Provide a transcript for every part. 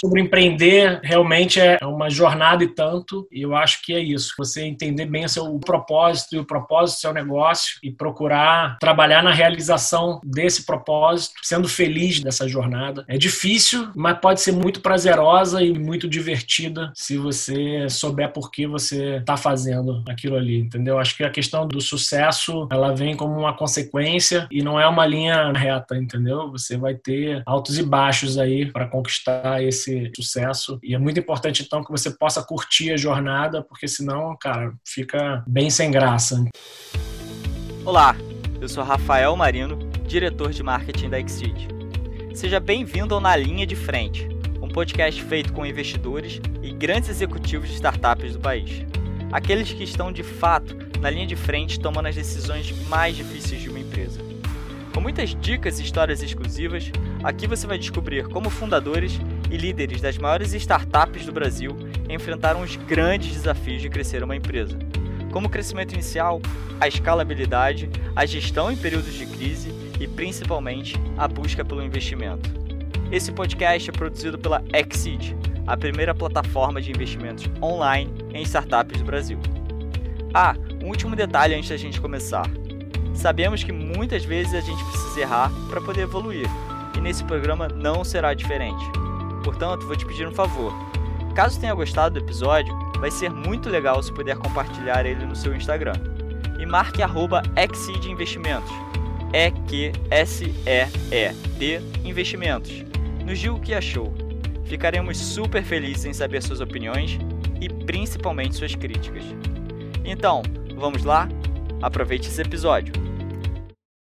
sobre empreender realmente é uma jornada e tanto, e eu acho que é isso. Você entender bem o seu propósito e o propósito do seu negócio e procurar trabalhar na realização desse propósito, sendo feliz dessa jornada. É difícil, mas pode ser muito prazerosa e muito divertida se você souber por que você está fazendo aquilo ali, entendeu? Acho que a questão do sucesso, ela vem como uma consequência e não é uma linha reta, entendeu? Você vai ter altos e baixos aí para conquistar esse sucesso e é muito importante então que você possa curtir a jornada, porque senão, cara, fica bem sem graça. Olá, eu sou Rafael Marino, diretor de marketing da Exceed. Seja bem-vindo ao Na Linha de Frente, um podcast feito com investidores e grandes executivos de startups do país. Aqueles que estão de fato na linha de frente tomando as decisões mais difíceis de uma empresa. Com muitas dicas e histórias exclusivas, aqui você vai descobrir como fundadores e líderes das maiores startups do Brasil enfrentaram os grandes desafios de crescer uma empresa como o crescimento inicial, a escalabilidade, a gestão em períodos de crise e principalmente a busca pelo investimento. Esse podcast é produzido pela Exceed, a primeira plataforma de investimentos online em startups do Brasil. Ah, um último detalhe antes da gente começar. Sabemos que muitas vezes a gente precisa errar para poder evoluir, e nesse programa não será diferente. Portanto, vou te pedir um favor. Caso tenha gostado do episódio, vai ser muito legal se puder compartilhar ele no seu Instagram. E marque arroba Investimentos. E-Q-S-E-E-D Investimentos. Nos diga o que achou. Ficaremos super felizes em saber suas opiniões e principalmente suas críticas. Então, vamos lá? Aproveite esse episódio.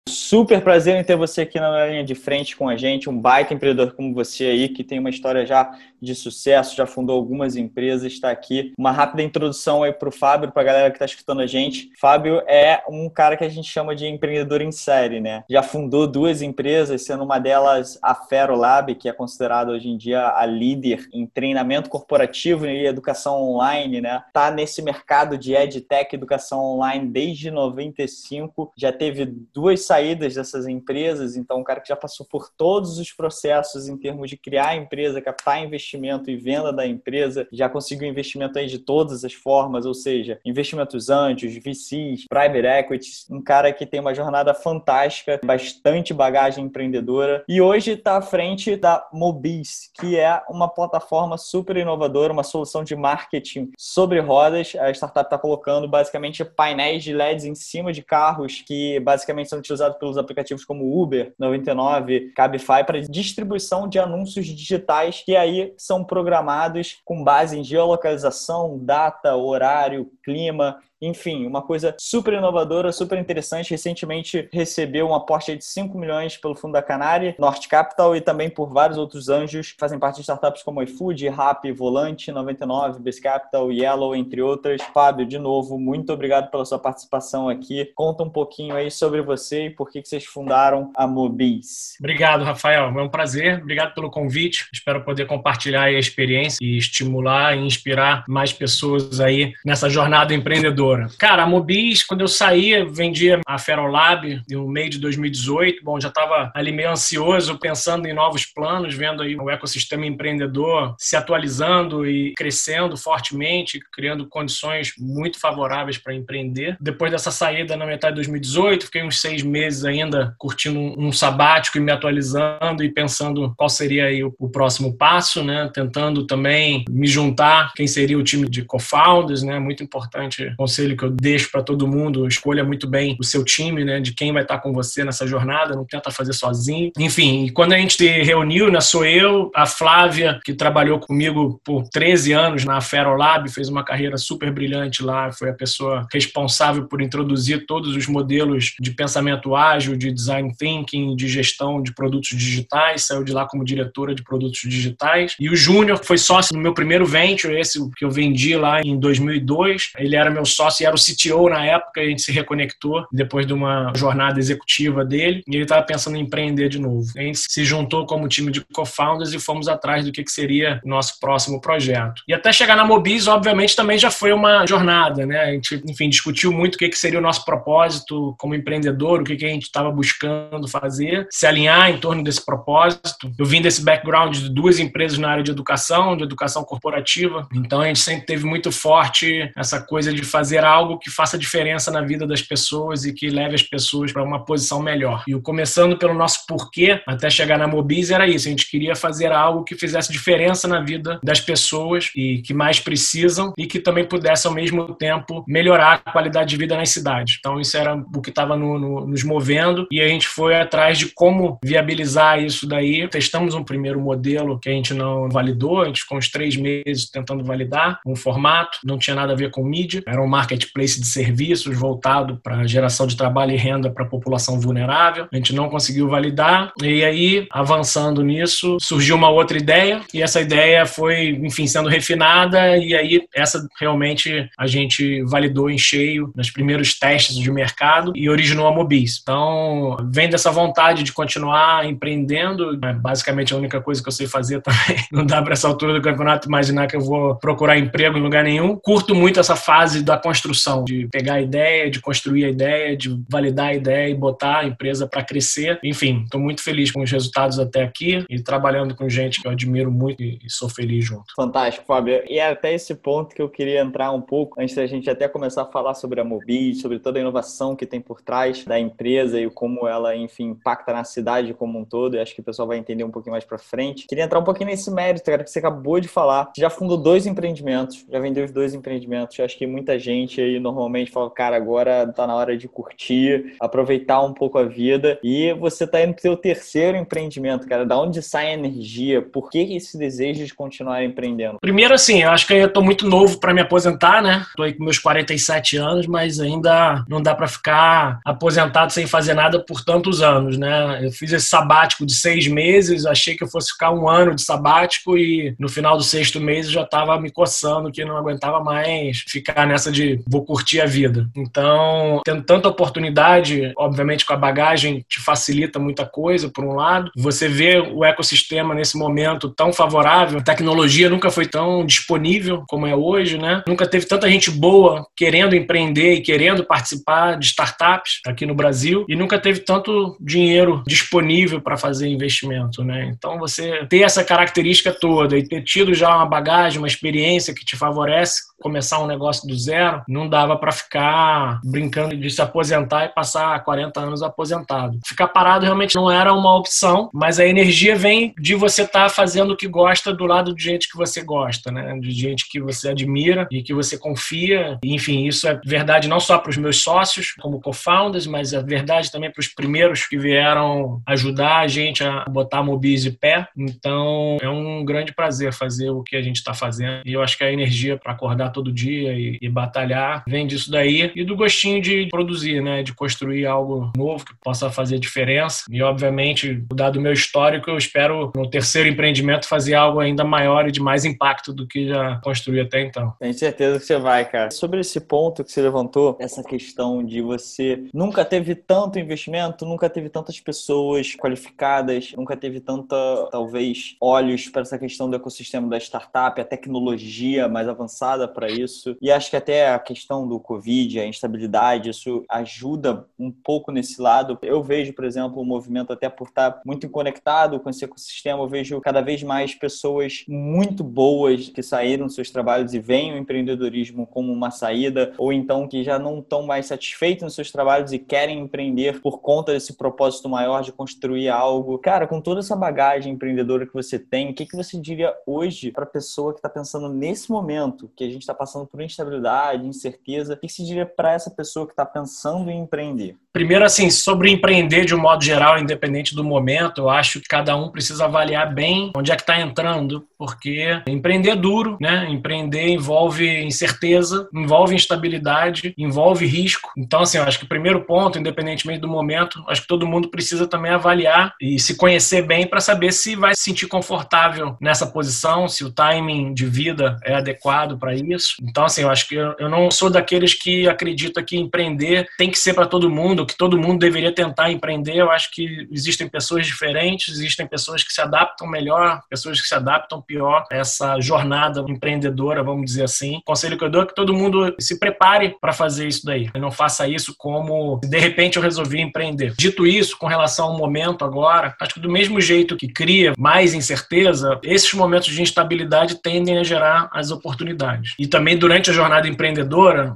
Super prazer em ter você aqui na linha de frente com a gente, um baita empreendedor como você aí, que tem uma história já de sucesso, já fundou algumas empresas, está aqui. Uma rápida introdução aí para o Fábio, para a galera que está escutando a gente. Fábio é um cara que a gente chama de empreendedor em série, né? Já fundou duas empresas, sendo uma delas a Ferolab, que é considerada hoje em dia a líder em treinamento corporativo e educação online, né? Tá nesse mercado de edtech, educação online desde 95, já teve duas saídas dessas empresas, então um cara que já passou por todos os processos em termos de criar a empresa, captar investimento investimento e venda da empresa, já conseguiu investimento aí de todas as formas, ou seja, investimentos anjos, VCs, private equities, um cara que tem uma jornada fantástica, bastante bagagem empreendedora e hoje está à frente da Mobis, que é uma plataforma super inovadora, uma solução de marketing sobre rodas. A startup está colocando basicamente painéis de LEDs em cima de carros que basicamente são utilizados pelos aplicativos como Uber, 99, Cabify para distribuição de anúncios digitais que aí são programados com base em geolocalização, data, horário, clima enfim, uma coisa super inovadora, super interessante. Recentemente recebeu um aporte de 5 milhões pelo fundo da Canari, Norte Capital e também por vários outros anjos que fazem parte de startups como iFood, Rappi, Volante, 99, Base Capital, Yellow, entre outras. Fábio, de novo, muito obrigado pela sua participação aqui. Conta um pouquinho aí sobre você e por que vocês fundaram a Mobis. Obrigado, Rafael. É um prazer. Obrigado pelo convite. Espero poder compartilhar a experiência e estimular e inspirar mais pessoas aí nessa jornada empreendedora Cara, a Mobis, quando eu saía, vendia a Ferolab no meio de 2018. Bom, já estava ali meio ansioso, pensando em novos planos, vendo aí o ecossistema empreendedor se atualizando e crescendo fortemente, criando condições muito favoráveis para empreender. Depois dessa saída na metade de 2018, fiquei uns seis meses ainda curtindo um sabático e me atualizando e pensando qual seria aí o próximo passo, né? Tentando também me juntar quem seria o time de co-founders, né? Muito importante conselho que eu deixo para todo mundo: escolha muito bem o seu time, né? De quem vai estar com você nessa jornada, não tenta fazer sozinho. Enfim, quando a gente reuniu, né, sou eu, a Flávia, que trabalhou comigo por 13 anos na Ferolab, fez uma carreira super brilhante lá, foi a pessoa responsável por introduzir todos os modelos de pensamento ágil, de design thinking, de gestão de produtos digitais, saiu de lá como diretora de produtos digitais. E o Júnior foi sócio no meu primeiro venture, esse que eu vendi lá em 2002. Ele era meu sócio sócio era o CTO na época, a gente se reconectou depois de uma jornada executiva dele, e ele estava pensando em empreender de novo. A gente se juntou como time de co-founders e fomos atrás do que, que seria o nosso próximo projeto. E até chegar na Mobis, obviamente, também já foi uma jornada, né? A gente, enfim, discutiu muito o que, que seria o nosso propósito como empreendedor, o que, que a gente estava buscando fazer, se alinhar em torno desse propósito. Eu vim desse background de duas empresas na área de educação, de educação corporativa, então a gente sempre teve muito forte essa coisa de fazer algo que faça diferença na vida das pessoas e que leve as pessoas para uma posição melhor. E começando pelo nosso porquê, até chegar na Mobis, era isso. A gente queria fazer algo que fizesse diferença na vida das pessoas e que mais precisam e que também pudesse, ao mesmo tempo, melhorar a qualidade de vida nas cidades. Então, isso era o que estava no, no, nos movendo e a gente foi atrás de como viabilizar isso daí. Testamos um primeiro modelo que a gente não validou, a gente ficou uns três meses tentando validar um formato, não tinha nada a ver com mídia, era um marketplace de serviços voltado para geração de trabalho e renda para a população vulnerável. A gente não conseguiu validar e aí, avançando nisso, surgiu uma outra ideia e essa ideia foi, enfim, sendo refinada e aí essa realmente a gente validou em cheio nos primeiros testes de mercado e originou a Mobis. Então, vem dessa vontade de continuar empreendendo, é basicamente a única coisa que eu sei fazer também. Não dá para essa altura do campeonato imaginar que eu vou procurar emprego em lugar nenhum. Curto muito essa fase da construção, de pegar a ideia, de construir a ideia, de validar a ideia e botar a empresa para crescer. Enfim, estou muito feliz com os resultados até aqui e trabalhando com gente que eu admiro muito e sou feliz junto. Fantástico, Fábio. E é até esse ponto que eu queria entrar um pouco, antes da gente até começar a falar sobre a Mobis, sobre toda a inovação que tem por trás da empresa e como ela, enfim, impacta na cidade como um todo. E acho que o pessoal vai entender um pouquinho mais para frente. Queria entrar um pouquinho nesse mérito, cara, que você acabou de falar. Você já fundou dois empreendimentos, já vendeu os dois empreendimentos. Eu acho que muita gente aí normalmente fala, cara, agora tá na hora de curtir, aproveitar um pouco a vida. E você tá indo pro seu terceiro empreendimento, cara. Da onde sai a energia? Por que esse desejo de continuar empreendendo? Primeiro, assim, eu acho que eu tô muito novo para me aposentar, né? Tô aí com meus 47 anos, mas ainda não dá para ficar aposentado sem fazer nada por tantos anos, né? Eu fiz esse sabático de seis meses, achei que eu fosse ficar um ano de sabático e no final do sexto mês eu já estava me coçando que não aguentava mais ficar nessa de vou curtir a vida. Então, tendo tanta oportunidade, obviamente com a bagagem te facilita muita coisa, por um lado. Você vê o ecossistema nesse momento tão favorável, a tecnologia nunca foi tão disponível como é hoje, né? Nunca teve tanta gente boa querendo empreender e querendo participar de startups aqui no Brasil e nunca teve tanto dinheiro disponível para fazer investimento, né? Então, você ter essa característica toda e ter tido já uma bagagem, uma experiência que te favorece começar um negócio do zero, não dava para ficar brincando de se aposentar e passar 40 anos aposentado. Ficar parado realmente não era uma opção, mas a energia vem de você estar tá fazendo o que gosta do lado de gente que você gosta, né? De gente que você admira e que você confia. Enfim, isso é verdade não só para os meus sócios como co-founders, mas é verdade também para os primeiros que vieram ajudar a gente a botar a Mobis de pé. Então, é um grande prazer fazer o que a gente está fazendo. E eu acho que a energia para acordar todo dia e, e, batalhar vem disso daí e do gostinho de produzir, né? De construir algo novo que possa fazer diferença. E, obviamente, dado o meu histórico, eu espero no terceiro empreendimento fazer algo ainda maior e de mais impacto do que já construí até então. Tenho certeza que você vai, cara. Sobre esse ponto que você levantou, essa questão de você nunca teve tanto investimento, nunca teve tantas pessoas qualificadas, nunca teve tanta, talvez, olhos para essa questão do ecossistema da startup, a tecnologia mais avançada para isso. E acho que até a questão do Covid, a instabilidade, isso ajuda um pouco nesse lado. Eu vejo, por exemplo, o movimento até por estar muito conectado com esse ecossistema, eu vejo cada vez mais pessoas muito boas que saíram dos seus trabalhos e veem o empreendedorismo como uma saída, ou então que já não estão mais satisfeitos nos seus trabalhos e querem empreender por conta desse propósito maior de construir algo. Cara, com toda essa bagagem empreendedora que você tem, o que, que você diria hoje para a pessoa que está pensando nesse momento que a gente está passando por instabilidade, incerteza, o que se diria para essa pessoa que está pensando em empreender? Primeiro, assim, sobre empreender de um modo geral, independente do momento, eu acho que cada um precisa avaliar bem onde é que está entrando, porque empreender é duro, né? Empreender envolve incerteza, envolve instabilidade, envolve risco. Então, assim, eu acho que o primeiro ponto, independentemente do momento, acho que todo mundo precisa também avaliar e se conhecer bem para saber se vai se sentir confortável nessa posição, se o timing de vida é adequado para isso. Então, assim, eu acho que eu, eu não sou daqueles que acredita que empreender tem que ser para todo mundo, que todo mundo deveria tentar empreender. Eu acho que existem pessoas diferentes, existem pessoas que se adaptam melhor, pessoas que se adaptam pior a essa jornada empreendedora, vamos dizer assim. O conselho que eu dou é que todo mundo se prepare para fazer isso daí. E não faça isso como de repente eu resolvi empreender. Dito isso, com relação ao momento agora, acho que do mesmo jeito que cria mais incerteza, esses momentos de instabilidade tendem a gerar as oportunidades. E também durante a jornada empreendedora,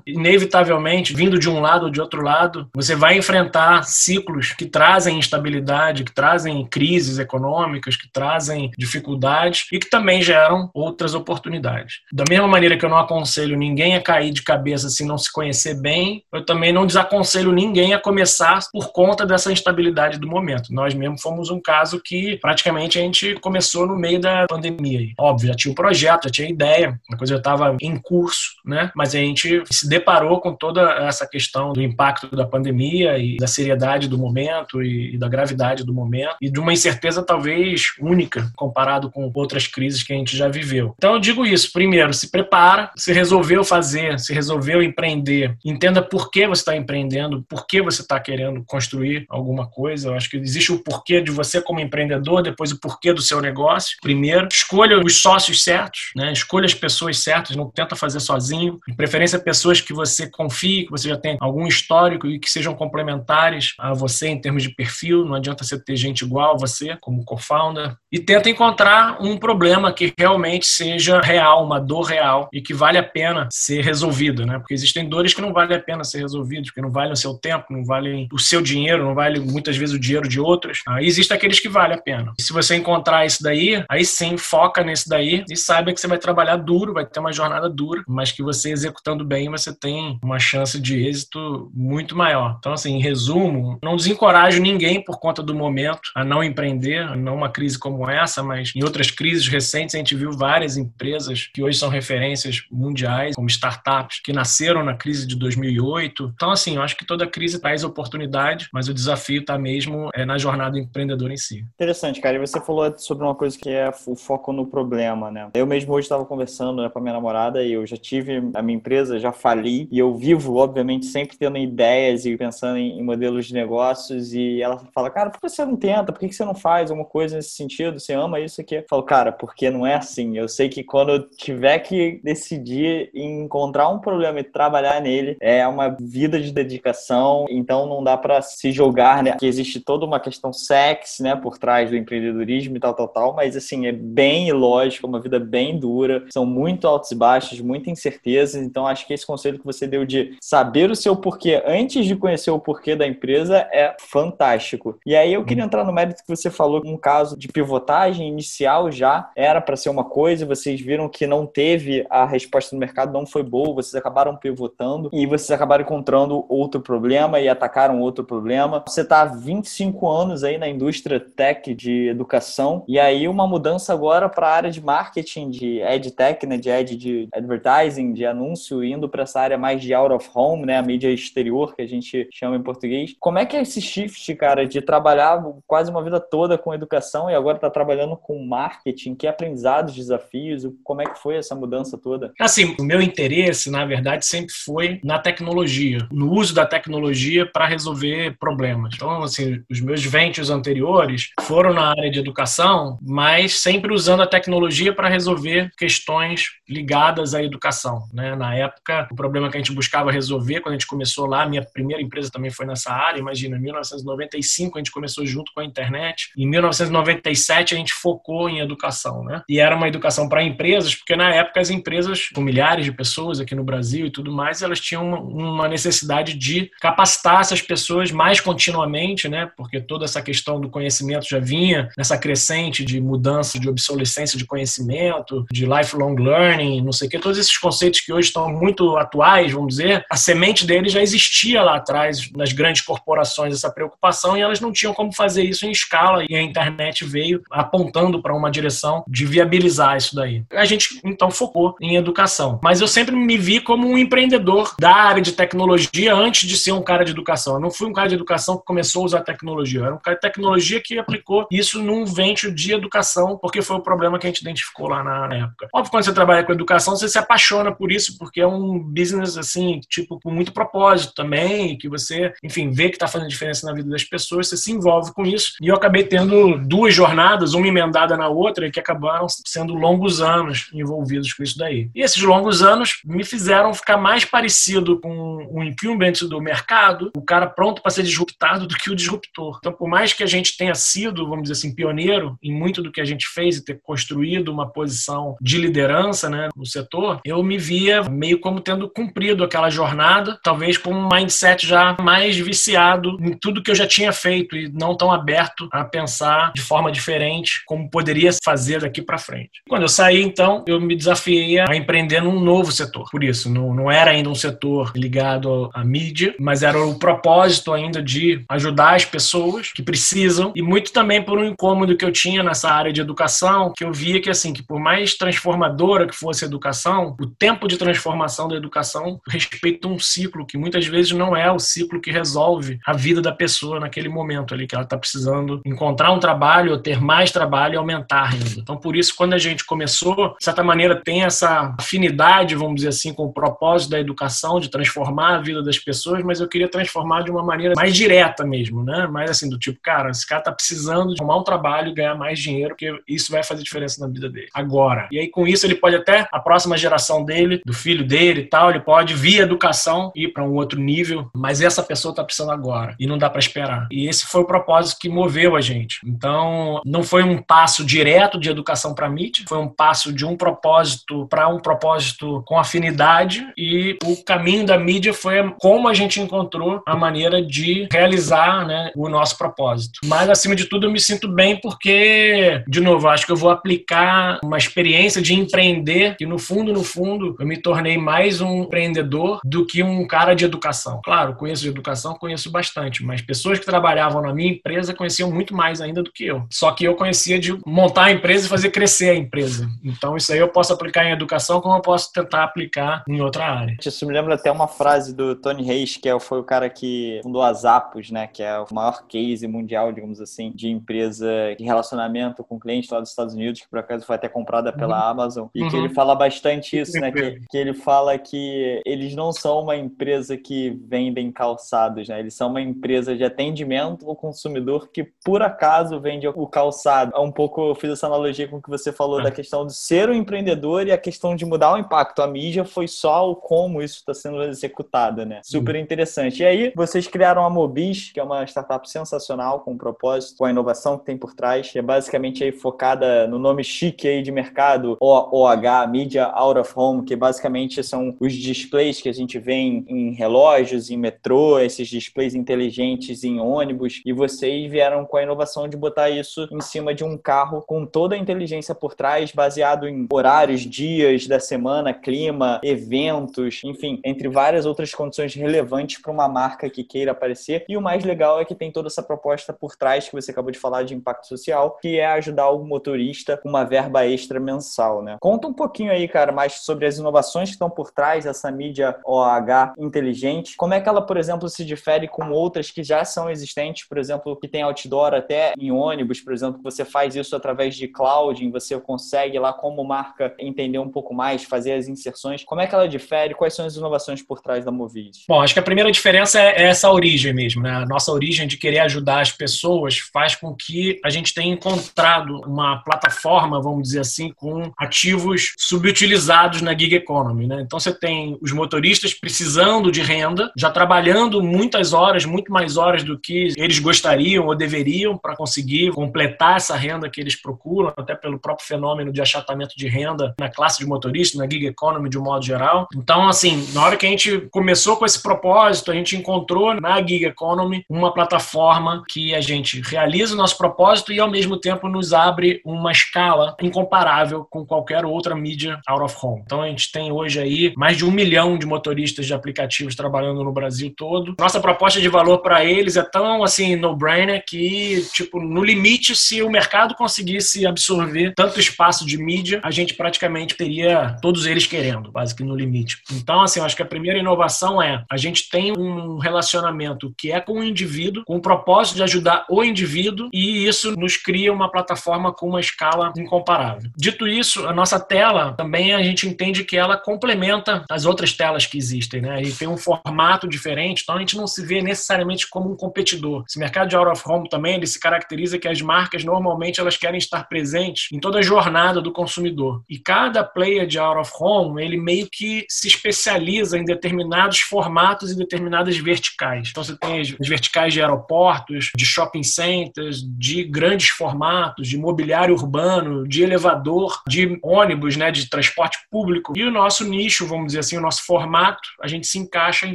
inevitavelmente, vindo de um lado ou de outro lado, você vai enfrentar ciclos que trazem instabilidade, que trazem crises econômicas, que trazem dificuldades e que também geram outras oportunidades. Da mesma maneira que eu não aconselho ninguém a cair de cabeça se não se conhecer bem, eu também não desaconselho ninguém a começar por conta dessa instabilidade do momento. Nós mesmos fomos um caso que praticamente a gente começou no meio da pandemia. Óbvio, já tinha o um projeto, já tinha ideia, a coisa já estava em curso, né? Mas a gente se deparou com toda essa questão do impacto da pandemia e da seriedade do momento e da gravidade do momento e de uma incerteza talvez única comparado com outras crises que a gente já viveu. Então eu digo isso, primeiro, se prepara, se resolveu fazer, se resolveu empreender, entenda por que você está empreendendo, por que você está querendo construir alguma coisa. Eu acho que existe o porquê de você como empreendedor, depois o porquê do seu negócio. Primeiro, escolha os sócios certos, né? escolha as pessoas certas, não tenta fazer sozinho. De preferência, pessoas que você confie, que você já tem algum histórico e que sejam complementares a você em termos de perfil. Não adianta você ter gente igual a você, como co-founder. E tenta encontrar um problema que realmente seja real, uma dor real e que vale a pena ser resolvida, né? Porque existem dores que não vale a pena ser resolvidas, porque não valem o seu tempo, não valem o seu dinheiro, não vale muitas vezes o dinheiro de outros. Aí existem aqueles que vale a pena. E se você encontrar isso daí, aí sim foca nesse daí e saiba que você vai trabalhar duro, vai ter uma jornada dura, mas que você executando bem, você tem uma chance de êxito muito maior. Então, assim, em resumo, não desencorajo ninguém por conta do momento a não empreender, não uma crise como essa, mas em outras crises recentes a gente viu várias empresas que hoje são referências mundiais, como startups que nasceram na crise de 2008. Então, assim, eu acho que toda crise traz oportunidade, mas o desafio está mesmo é na jornada empreendedora em si. Interessante, cara. E você falou sobre uma coisa que é o foco no problema, né? Eu mesmo hoje estava conversando né, com a minha namorada e eu já tive a minha empresa, já fali e eu vivo, obviamente, sempre tendo ideias e pensando em, modelos de negócios e ela fala, cara, por que você não tenta? Por que você não faz alguma coisa nesse sentido? Você ama isso aqui? Eu falo, cara, porque não é assim. Eu sei que quando eu tiver que decidir encontrar um problema e trabalhar nele, é uma vida de dedicação, então não dá para se jogar, né? Que existe toda uma questão sexy, né, por trás do empreendedorismo e tal, tal, tal, mas assim, é bem ilógico, uma vida bem dura, são muito altos e baixos, muita incerteza, então acho que esse conselho que você deu de saber o seu porquê antes de conhecer o porquê da empresa é fantástico. E aí eu queria entrar no mérito que você falou, um caso de pivotagem inicial já era para ser uma coisa, vocês viram que não teve a resposta do mercado, não foi boa, vocês acabaram pivotando e vocês acabaram encontrando outro problema e atacaram outro problema. Você está há 25 anos aí na indústria tech de educação e aí uma mudança agora para a área de marketing, de edtech, né, de ad de advertising, de anúncio, indo para essa área mais de out of home, né, a mídia exterior que a gente chama em português. Como é que é esse shift, cara, de trabalhar quase uma vida toda com educação e agora tá trabalhando com marketing? Que aprendizados, desafios? Como é que foi essa mudança toda? Assim, o meu interesse, na verdade, sempre foi na tecnologia, no uso da tecnologia para resolver problemas. Então, assim, os meus ventures anteriores foram na área de educação, mas sempre usando a tecnologia para resolver questões ligadas à educação. Né? Na época, o problema que a gente buscava resolver, quando a gente começou lá, minha primeira empresa também foi nessa área, imagina, em 1995 a gente começou junto com a internet, em 1997 a gente focou em educação. Né? E era uma educação para empresas, porque na época as empresas, com milhares de pessoas aqui no Brasil e tudo mais, elas tinham uma, uma necessidade de capacitar essas pessoas mais continuamente, né? porque toda essa questão do conhecimento já vinha nessa crescente de mudança, de obsolescência de conhecimento, de lifelong learning, não sei o que, todos esses conceitos que hoje estão muito atuais, vamos dizer, a semente deles já existia lá atrás nas grandes corporações essa preocupação e elas não tinham como fazer isso em escala e a internet veio apontando para uma direção de viabilizar isso daí. A gente então focou em educação, mas eu sempre me vi como um empreendedor da área de tecnologia antes de ser um cara de educação. Eu não fui um cara de educação que começou a usar tecnologia, eu era um cara de tecnologia que aplicou isso num venture de educação, porque foi o problema que a gente identificou lá na época. Óbvio, quando você trabalha com educação, você se apaixona por isso, porque é um business, assim, tipo, com muito propósito também, que você, enfim, vê que está fazendo diferença na vida das pessoas, você se envolve com isso. E eu acabei tendo duas jornadas, uma emendada na outra, que acabaram sendo longos anos envolvidos com isso daí. E esses longos anos me fizeram ficar mais parecido com o incumbent do mercado, o cara pronto para ser disruptado, do que o disruptor. Então, por mais que a gente tenha sido, vamos dizer assim, pioneiro em muito do que a gente fez e ter construído uma posição de liderança né, no setor, eu me via meio como tendo cumprido aquela jornada, talvez com um mindset já mais viciado em tudo que eu já tinha feito e não tão aberto a pensar de forma diferente como poderia fazer daqui para frente. Quando eu saí, então, eu me desafiei a empreender num novo setor. Por isso, não, não era ainda um setor ligado à mídia, mas era o propósito ainda de ajudar as pessoas que precisam e muito também por um incômodo que eu tinha nessa área de educação, que eu via que assim, que por mais transformadora que fosse a educação, o tempo de transformação da educação respeita um ciclo que muitas vezes não é o ciclo que resolve a vida da pessoa naquele momento ali que ela está precisando encontrar um trabalho ou ter mais trabalho e aumentar a renda. Então, por isso, quando a gente começou, de certa maneira, tem essa afinidade, vamos dizer assim, com o propósito da educação, de transformar a vida das pessoas, mas eu queria transformar de uma maneira mais direta mesmo, né? Mais assim, do tipo, cara, esse cara está precisando de arrumar um trabalho e ganhar mais dinheiro, porque isso vai fazer diferença na vida dele. Agora. E aí, com isso, ele pode até, a próxima geração dele, do filho dele e tal, ele pode, via educação, ir para um outro nível, mas essa pessoa está precisando agora e não dá para esperar. E esse foi o propósito que moveu a gente. Então, não foi um passo direto de educação para mídia, foi um passo de um propósito para um propósito com afinidade e o caminho da mídia foi como a gente encontrou a maneira de realizar né, o nosso propósito. Mas, acima de tudo, eu me sinto bem porque, de novo, acho que eu vou aplicar uma experiência de empreender e, no fundo, no fundo, eu me tornei mais um empreendedor do que um cara de educação. Claro, conheço de educação, conheço bastante, mas pessoas que trabalhavam na minha empresa conheciam muito mais ainda do que eu. Só que eu conhecia de montar a empresa e fazer crescer a empresa. Então, isso aí eu posso aplicar em educação, como eu posso tentar aplicar em outra área. Isso me lembra até uma frase do Tony Reis, que é foi o cara que fundou a Zappos, né? Que é o maior case mundial, digamos assim, de empresa de relacionamento com clientes lá dos Estados Unidos, que por acaso foi até comprada pela uhum. Amazon, e uhum. que ele fala bastante isso, né? Que, que ele fala que eles não são uma empresa que vendem calçados, né? Eles são uma empresa de atendimento ao consumidor que por acaso vende o calçado. É um pouco, eu fiz essa analogia com o que você falou é. da questão de ser um empreendedor e a questão de mudar o impacto. A mídia foi só o como isso está sendo executado, né? Super interessante. E aí, vocês criaram a Mobis, que é uma startup sensacional, com um propósito, com a inovação que tem por trás, que é basicamente aí focada no nome chique aí de mercado, OH, Media Out of Home, que basicamente são os displays que a gente vê em, em relógios, em metrô, esses displays inteligentes em ônibus, e vocês vieram com a inovação de botar isso em cima de um carro com toda a inteligência por trás, baseado em horários, dias da semana, clima, eventos, enfim, entre várias outras condições relevantes para uma marca que queira aparecer. E o mais legal é que tem toda essa proposta por trás que você acabou de falar de impacto social, que é ajudar o motorista com uma verba extra mensal, né? Conta um pouquinho aí, cara, mais sobre as inovações que estão por trás dessa mídia OH inteligente. Como é que ela, por exemplo, se difere com outras que já são existentes, por exemplo, que tem outdoor até em ônibus, por exemplo, você faz isso através de cloud, você consegue lá como marca entender um pouco mais, fazer as inserções. Como é que ela difere? Quais são as inovações por trás da Movies? Bom, acho que a primeira diferença é essa origem mesmo, né? A nossa origem de querer ajudar as pessoas faz com que a gente tenha encontrado uma plataforma, vamos dizer assim, com ativos subutilizados na gig economy, né? Então você tem os motoristas precisando de renda, já trabalhando muitas horas, muito mais horas do que eles gostariam ou deveriam para conseguir completar essa renda que eles procuram, até pelo próprio fenômeno de achatamento de renda na classe de motorista, na gig economy de um modo geral. Então, assim, na hora que a gente começou com esse propósito, a gente encontrou na gig economy uma plataforma que a gente realiza o nosso propósito e ao mesmo tempo nos abre uma escala incomparável com qualquer outra mídia out of home. Então, a gente tem hoje aí mais de um milhão de motoristas de aplicativos trabalhando no Brasil todo. Nossa proposta de valor para eles é tão assim no-brainer que, tipo, no limite, se o mercado conseguisse absorver tanto espaço de mídia, a gente praticamente teria todos eles querendo, quase que no limite. Então, assim, eu acho que a primeira inovação é a gente tem um relacionamento que é com o indivíduo, com o propósito de ajudar o indivíduo, e isso nos cria uma plataforma com uma escala incomparável. Dito isso, a nossa tela também a gente entende que ela complementa complementa as outras telas que existem, né? E tem um formato diferente, então a gente não se vê necessariamente como um competidor. Esse mercado de out of home também ele se caracteriza que as marcas normalmente elas querem estar presentes em toda a jornada do consumidor. E cada player de out of home ele meio que se especializa em determinados formatos e determinadas verticais. Então você tem as verticais de aeroportos, de shopping centers, de grandes formatos, de mobiliário urbano, de elevador, de ônibus, né, de transporte público. E o nosso nicho, vamos dizer assim, o nosso formato, a gente se encaixa em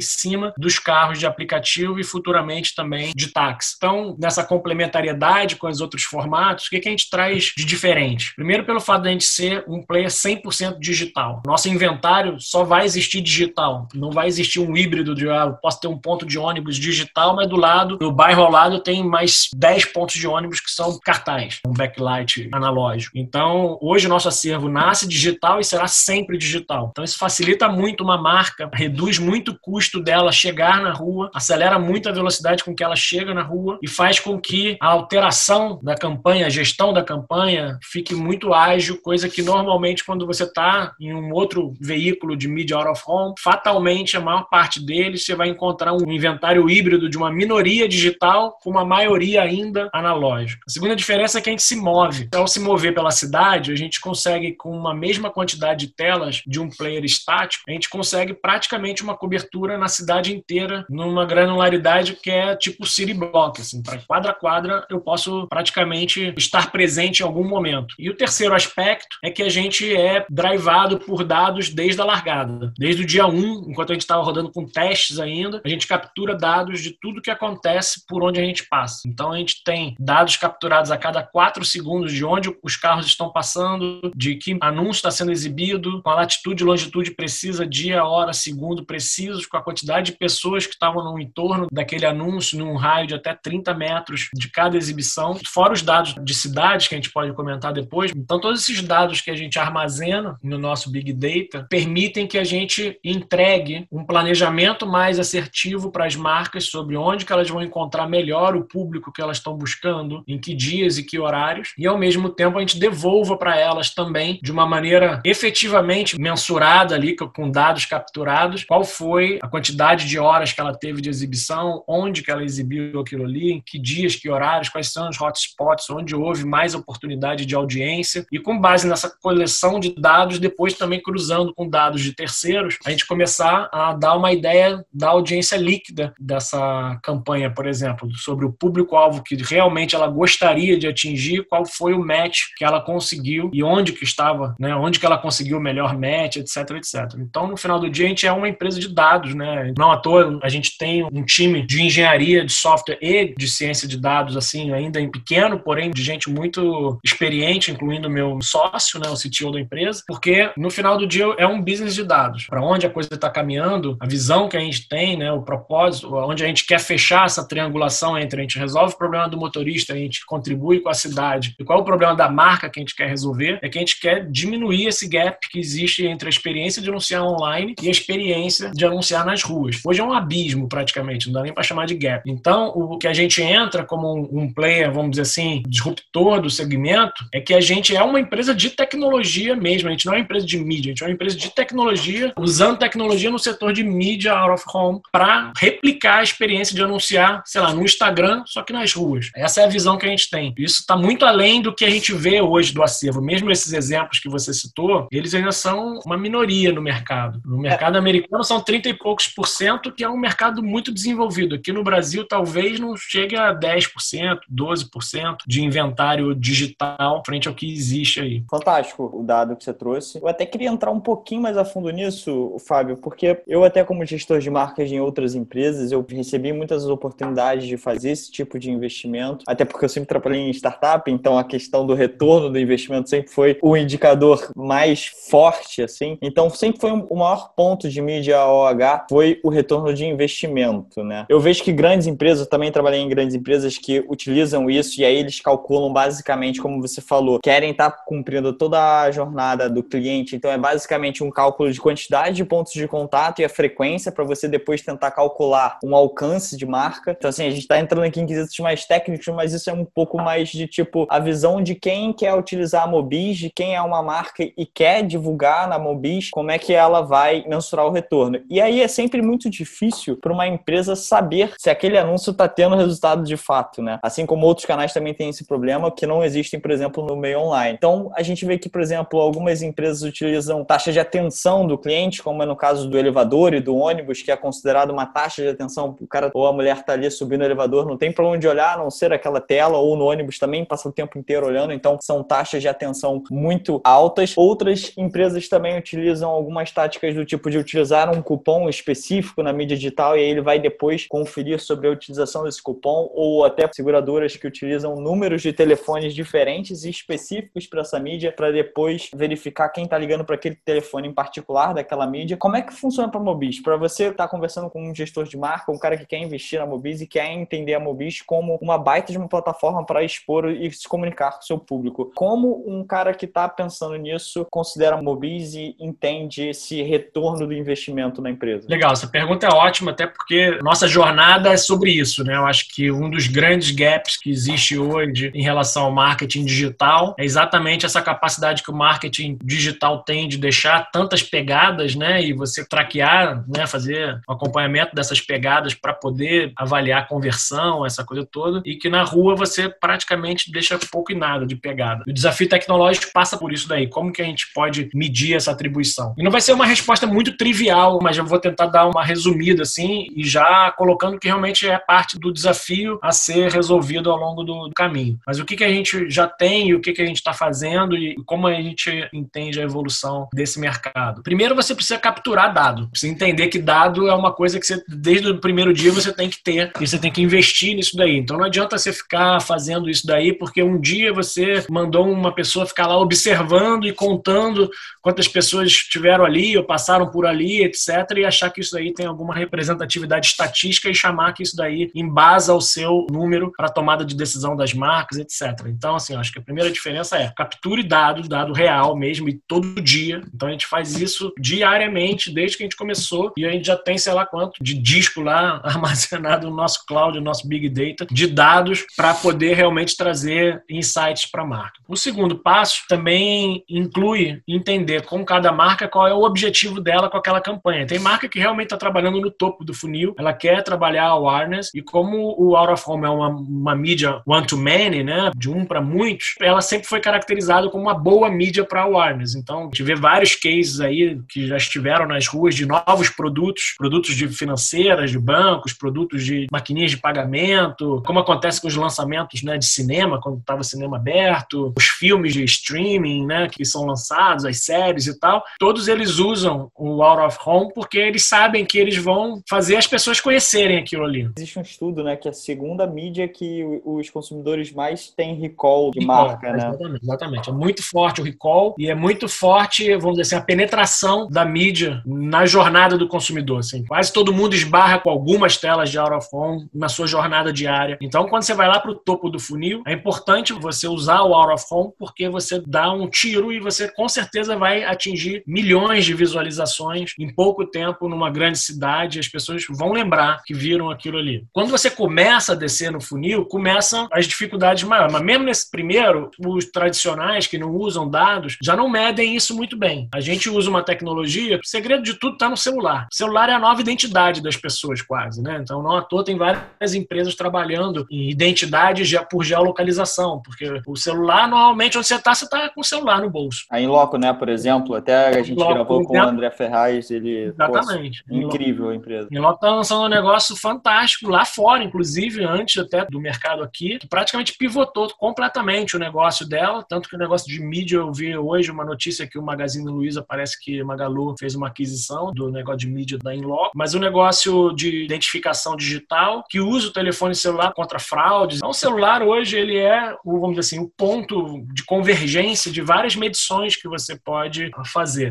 cima dos carros de aplicativo e futuramente também de táxi. Então, nessa complementariedade com os outros formatos, o que, que a gente traz de diferente? Primeiro, pelo fato de a gente ser um player 100% digital. Nosso inventário só vai existir digital. Não vai existir um híbrido de, ah, posso ter um ponto de ônibus digital, mas do lado, no bairro ao lado, tem mais 10 pontos de ônibus que são cartaz, um backlight analógico. Então, hoje o nosso acervo nasce digital e será sempre digital. Então, isso facilita muito uma marca, reduz muito o custo dela chegar na rua, acelera muito a velocidade com que ela chega na rua e faz com que a alteração da campanha, a gestão da campanha, fique muito ágil, coisa que normalmente quando você está em um outro veículo de mídia out of home, fatalmente a maior parte deles você vai encontrar um inventário híbrido de uma minoria digital com uma maioria ainda analógica. A segunda diferença é que a gente se move. Ao se mover pela cidade, a gente consegue, com uma mesma quantidade de telas de um player estático, a gente consegue praticamente uma cobertura na cidade inteira numa granularidade que é tipo city block. Assim, para quadra a quadra, eu posso praticamente estar presente em algum momento. E o terceiro aspecto é que a gente é drivado por dados desde a largada. Desde o dia 1, enquanto a gente estava rodando com testes ainda, a gente captura dados de tudo que acontece por onde a gente passa. Então a gente tem dados capturados a cada quatro segundos de onde os carros estão passando, de que anúncio está sendo exibido, com a latitude e longitude precisa, dia, hora, segundo precisos, com a quantidade de pessoas que estavam no entorno daquele anúncio, num raio de até 30 metros de cada exibição, fora os dados de cidades que a gente pode comentar depois. Então, todos esses dados que a gente armazena no nosso Big Data permitem que a gente entregue um planejamento mais assertivo para as marcas sobre onde que elas vão encontrar melhor o público que elas estão buscando, em que dias e que horários, e ao mesmo tempo a gente devolva para elas também de uma maneira efetivamente mensurada ali com dados capturados, qual foi a quantidade de horas que ela teve de exibição, onde que ela exibiu aquilo ali, em que dias, que horários, quais são os hotspots, onde houve mais oportunidade de audiência. E com base nessa coleção de dados, depois também cruzando com dados de terceiros, a gente começar a dar uma ideia da audiência líquida dessa campanha, por exemplo, sobre o público-alvo que realmente ela gostaria de atingir, qual foi o match que ela conseguiu e onde que estava, né, onde que ela conseguiu o melhor match, etc, etc. Então, no final do dia, a gente é uma empresa de dados, né? Não à toa, a gente tem um time de engenharia, de software e de ciência de dados, assim, ainda em pequeno, porém de gente muito experiente, incluindo meu sócio, né, o CTO da empresa, porque no final do dia é um business de dados. Para onde a coisa está caminhando, a visão que a gente tem, né, o propósito, onde a gente quer fechar essa triangulação entre a gente resolve o problema do motorista, a gente contribui com a cidade, e qual é o problema da marca que a gente quer resolver, é que a gente quer diminuir esse gap que existe entre a experiência de anunciar online e a experiência de anunciar nas ruas. Hoje é um abismo praticamente, não dá nem para chamar de gap. Então, o que a gente entra como um player, vamos dizer assim, disruptor do segmento, é que a gente é uma empresa de tecnologia mesmo, a gente não é uma empresa de mídia, a gente é uma empresa de tecnologia, usando tecnologia no setor de mídia out of home para replicar a experiência de anunciar, sei lá, no Instagram, só que nas ruas. Essa é a visão que a gente tem. Isso está muito além do que a gente vê hoje do acervo. Mesmo esses exemplos que você citou, eles ainda são uma minoria no mercado. No mercado é. americano são 30 e poucos por cento, que é um mercado muito desenvolvido. Aqui no Brasil talvez não chegue a 10%, 12% de inventário digital frente ao que existe aí. Fantástico o dado que você trouxe. Eu até queria entrar um pouquinho mais a fundo nisso, Fábio, porque eu até como gestor de marketing em outras empresas, eu recebi muitas oportunidades de fazer esse tipo de investimento, até porque eu sempre trabalhei em startup, então a questão do retorno do investimento sempre foi o indicador mais forte, assim. Então sempre foi o maior ponto de mídia OH foi o retorno de investimento, né? Eu vejo que grandes empresas, também trabalhei em grandes empresas que utilizam isso e aí eles calculam basicamente, como você falou, querem estar tá cumprindo toda a jornada do cliente, então é basicamente um cálculo de quantidade de pontos de contato e a frequência para você depois tentar calcular um alcance de marca. Então assim, a gente está entrando aqui em quesitos mais técnicos, mas isso é um pouco mais de tipo a visão de quem quer utilizar a Mobis, de quem é uma marca e quer divulgar na Mobis depois como é que ela vai mensurar o retorno. E aí é sempre muito difícil para uma empresa saber se aquele anúncio está tendo resultado de fato, né? Assim como outros canais também têm esse problema que não existem, por exemplo, no meio online. Então, a gente vê que, por exemplo, algumas empresas utilizam taxa de atenção do cliente, como é no caso do elevador e do ônibus, que é considerado uma taxa de atenção. O cara ou a mulher está ali subindo o elevador, não tem para onde olhar, a não ser aquela tela, ou no ônibus também passa o tempo inteiro olhando. Então, são taxas de atenção muito altas. Outras empresas também utilizam algumas táticas do tipo de utilizar um cupom específico na mídia digital e aí ele vai depois conferir sobre a utilização desse cupom, ou até seguradoras que utilizam números de telefones diferentes e específicos para essa mídia para depois verificar quem está ligando para aquele telefone em particular daquela mídia. Como é que funciona para a Mobis? Para você estar tá conversando com um gestor de marca, um cara que quer investir na Mobis e quer entender a Mobis como uma baita de uma plataforma para expor e se comunicar com o seu público. Como um cara que está pensando nisso considera a Mobis e entende esse retorno do investimento na empresa? Legal, essa pergunta é ótima, até porque nossa jornada é sobre isso, né? Eu acho que um dos grandes gaps que existe hoje em relação ao marketing digital é exatamente essa capacidade que o marketing digital tem de deixar tantas pegadas, né? E você traquear, né? Fazer o acompanhamento dessas pegadas para poder avaliar a conversão, essa coisa toda, e que na rua você praticamente deixa pouco e nada de pegada. O desafio tecnológico passa por isso daí. Como que a gente pode medir essa atribuição? E não vai ser uma resposta muito trivial, mas eu vou tentar dar uma resumida assim e já colocando que realmente é parte do desafio a ser resolvido ao longo do, caminho. Mas o que, que a gente já tem e o que, que a gente está fazendo e como a gente entende a evolução desse mercado? Primeiro, você precisa capturar dado. Precisa entender que dado é uma coisa que você, desde o primeiro dia você tem que ter e você tem que investir nisso daí. Então não adianta você ficar fazendo isso daí porque um dia você mandou uma pessoa ficar lá observando e contando quantas pessoas estiveram ali ou passaram por ali, etc. e achar que isso daí tem alguma representatividade estatística e chamar que isso daí embasa o seu número para tomada de decisão das marcas, etc. Então, assim, acho que a primeira diferença é capture dados, dado real mesmo, e todo dia. Então a gente faz isso diariamente desde que a gente começou e a gente já tem sei lá quanto de disco lá armazenado no nosso cloud, no nosso big data, de dados para poder realmente trazer insights para a marca. O segundo passo também inclui entender com cada marca qual é o objetivo dela com aquela campanha. Tem marca que realmente está trabalhando no topo do funil, ela quer trabalhar awareness e como o out of home é uma, uma mídia one to many, né, de um para muitos, ela sempre foi caracterizada como uma boa mídia para awareness. Então, a gente vê vários cases aí que já estiveram nas ruas de novos produtos, produtos de financeiras, de bancos, produtos de maquininhas de pagamento, como acontece com os lançamentos, né, de cinema, quando estava cinema aberto, os filmes de streaming, né, que são lançados, as séries e tal, todos eles usam o out of home porque eles sabem que eles vão fazer as pessoas conhecerem aquilo ali. Existe um estudo, né, que é a segunda mídia que os consumidores mais têm recall de recall, marca, né? Exatamente, exatamente. É muito forte o recall e é muito forte, vamos dizer assim, a penetração da mídia na jornada do consumidor. Assim. Quase todo mundo esbarra com algumas telas de out of home na sua jornada diária. Então, quando você vai lá para o topo do funil, é importante você usar o out of home porque você dá um tiro e você com certeza vai atingir milhões de visualizações em pouco tempo numa grande cidade. As pessoas vão lembrar que viram aquilo ali. Quando você começa a descer no funil, começam as dificuldades maiores. Mas mesmo nesse primeiro, os tradicionais que não usam dados já não medem isso muito bem. A gente usa uma tecnologia, o segredo de tudo está no celular. O celular é a nova identidade das pessoas, quase, né? Então, não à toa tem várias empresas trabalhando em identidade por geolocalização, porque o celular, normalmente, onde você está, você está com o celular no bolso. A Inloco, né, por exemplo, até a gente gravou com o André Ferraz, ele... Exatamente. Pô, incrível a empresa. Inloco está lançando um negócio fantástico lá fora, inclusive, antes até do mercado aqui, que praticamente pivotou completamente o negócio dela, tanto que o negócio de mídia, eu vi hoje uma notícia que o Magazine Luiza parece que Magalu fez uma aquisição do negócio de mídia da Inloco, mas o negócio de identificação digital que usa o telefone celular contra fraudes. Então, o celular hoje ele é, vamos dizer assim, o ponto de convergência de várias medições que você pode